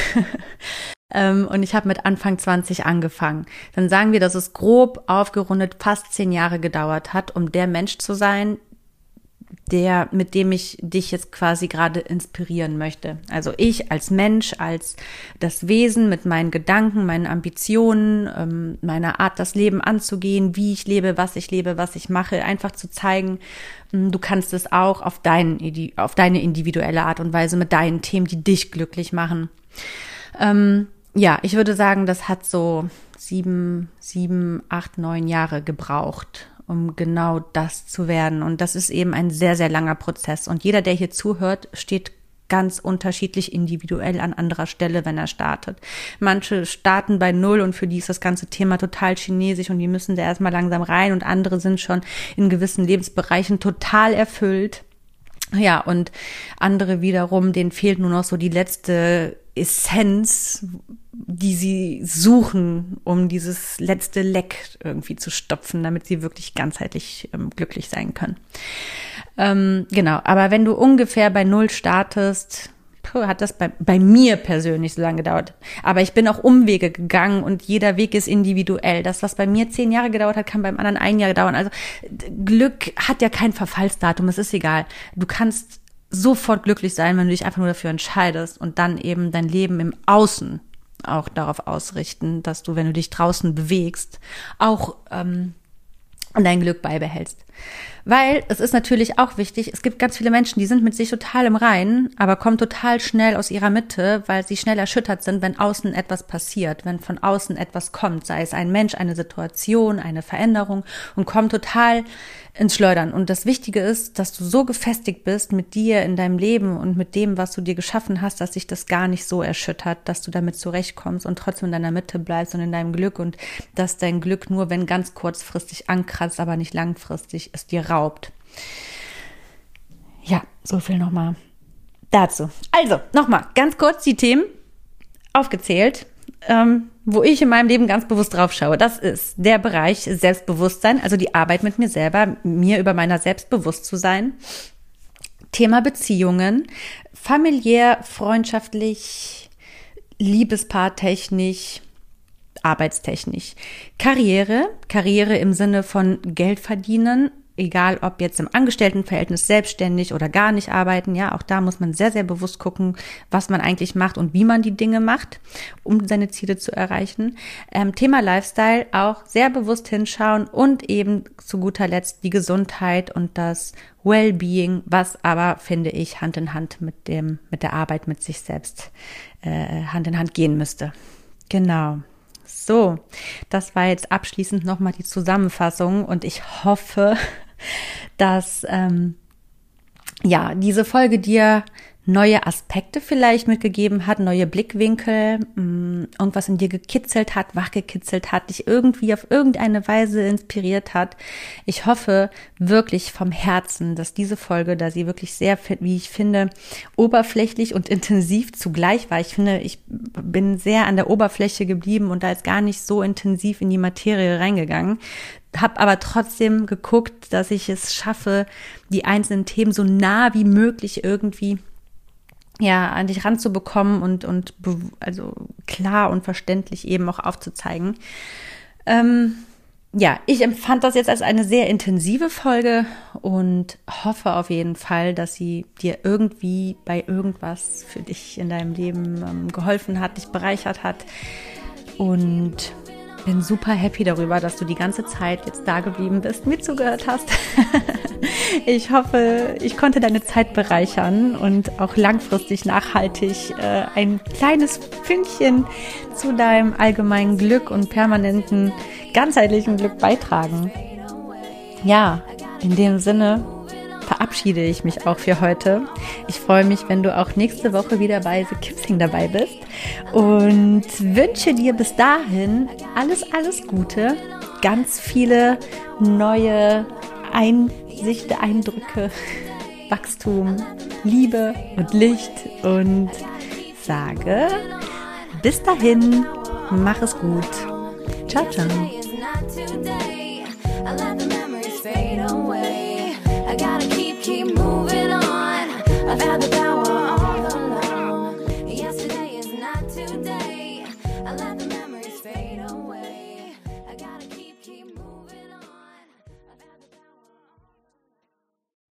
ähm, und ich habe mit Anfang 20 angefangen. Dann sagen wir, dass es grob aufgerundet fast zehn Jahre gedauert hat, um der Mensch zu sein, der, mit dem ich dich jetzt quasi gerade inspirieren möchte. Also ich als Mensch, als das Wesen mit meinen Gedanken, meinen Ambitionen, ähm, meiner Art, das Leben anzugehen, wie ich lebe, was ich lebe, was ich mache, einfach zu zeigen, hm, du kannst es auch auf, dein, auf deine individuelle Art und Weise mit deinen Themen, die dich glücklich machen. Ähm, ja, ich würde sagen, das hat so sieben, sieben, acht, neun Jahre gebraucht um genau das zu werden. Und das ist eben ein sehr, sehr langer Prozess. Und jeder, der hier zuhört, steht ganz unterschiedlich individuell an anderer Stelle, wenn er startet. Manche starten bei Null und für die ist das ganze Thema total chinesisch und die müssen da erstmal langsam rein und andere sind schon in gewissen Lebensbereichen total erfüllt. Ja, und andere wiederum, denen fehlt nur noch so die letzte Essenz, die sie suchen, um dieses letzte Leck irgendwie zu stopfen, damit sie wirklich ganzheitlich ähm, glücklich sein können. Ähm, genau, aber wenn du ungefähr bei Null startest, hat das bei, bei mir persönlich so lange gedauert. Aber ich bin auch Umwege gegangen und jeder Weg ist individuell. Das, was bei mir zehn Jahre gedauert hat, kann beim anderen ein Jahr dauern. Also Glück hat ja kein Verfallsdatum, es ist egal. Du kannst sofort glücklich sein, wenn du dich einfach nur dafür entscheidest und dann eben dein Leben im Außen auch darauf ausrichten, dass du, wenn du dich draußen bewegst, auch ähm, dein Glück beibehältst. Weil es ist natürlich auch wichtig, es gibt ganz viele Menschen, die sind mit sich total im Reinen, aber kommen total schnell aus ihrer Mitte, weil sie schnell erschüttert sind, wenn außen etwas passiert, wenn von außen etwas kommt, sei es ein Mensch, eine Situation, eine Veränderung und kommen total ins Schleudern. Und das Wichtige ist, dass du so gefestigt bist mit dir in deinem Leben und mit dem, was du dir geschaffen hast, dass sich das gar nicht so erschüttert, dass du damit zurechtkommst und trotzdem in deiner Mitte bleibst und in deinem Glück und dass dein Glück nur, wenn ganz kurzfristig ankratzt, aber nicht langfristig, es dir raubt. Ja, so viel nochmal dazu. Also, nochmal ganz kurz die Themen aufgezählt ähm, wo ich in meinem Leben ganz bewusst drauf schaue. Das ist der Bereich Selbstbewusstsein, also die Arbeit mit mir selber, mir über meiner selbst bewusst zu sein. Thema Beziehungen, familiär, freundschaftlich, liebespaartechnisch, arbeitstechnisch. Karriere, Karriere im Sinne von Geld verdienen, egal ob jetzt im Angestelltenverhältnis selbstständig oder gar nicht arbeiten, ja, auch da muss man sehr, sehr bewusst gucken, was man eigentlich macht und wie man die Dinge macht, um seine Ziele zu erreichen. Ähm, Thema Lifestyle auch sehr bewusst hinschauen und eben zu guter Letzt die Gesundheit und das Wellbeing, was aber, finde ich, Hand in Hand mit dem, mit der Arbeit mit sich selbst äh, Hand in Hand gehen müsste. Genau. So, das war jetzt abschließend nochmal die Zusammenfassung und ich hoffe, dass ähm, ja diese Folge dir neue Aspekte vielleicht mitgegeben hat, neue Blickwinkel, mm, irgendwas in dir gekitzelt hat, wachgekitzelt hat, dich irgendwie auf irgendeine Weise inspiriert hat. Ich hoffe wirklich vom Herzen, dass diese Folge, da sie wirklich sehr, wie ich finde, oberflächlich und intensiv zugleich war. Ich finde, ich bin sehr an der Oberfläche geblieben und da ist gar nicht so intensiv in die Materie reingegangen habe aber trotzdem geguckt, dass ich es schaffe, die einzelnen Themen so nah wie möglich irgendwie ja, an dich ranzubekommen und, und also klar und verständlich eben auch aufzuzeigen. Ähm, ja, ich empfand das jetzt als eine sehr intensive Folge und hoffe auf jeden Fall, dass sie dir irgendwie bei irgendwas für dich in deinem Leben ähm, geholfen hat, dich bereichert hat. Und bin super happy darüber, dass du die ganze Zeit jetzt da geblieben bist, mir zugehört hast. ich hoffe, ich konnte deine Zeit bereichern und auch langfristig nachhaltig äh, ein kleines Fünkchen zu deinem allgemeinen Glück und permanenten ganzheitlichen Glück beitragen. Ja, in dem Sinne verabschiede ich mich auch für heute. Ich freue mich, wenn du auch nächste Woche wieder bei The Kipsing dabei bist und wünsche dir bis dahin alles, alles Gute, ganz viele neue Einsichten, Eindrücke, Wachstum, Liebe und Licht und sage bis dahin, mach es gut. Ciao, ciao. moving on. I've had the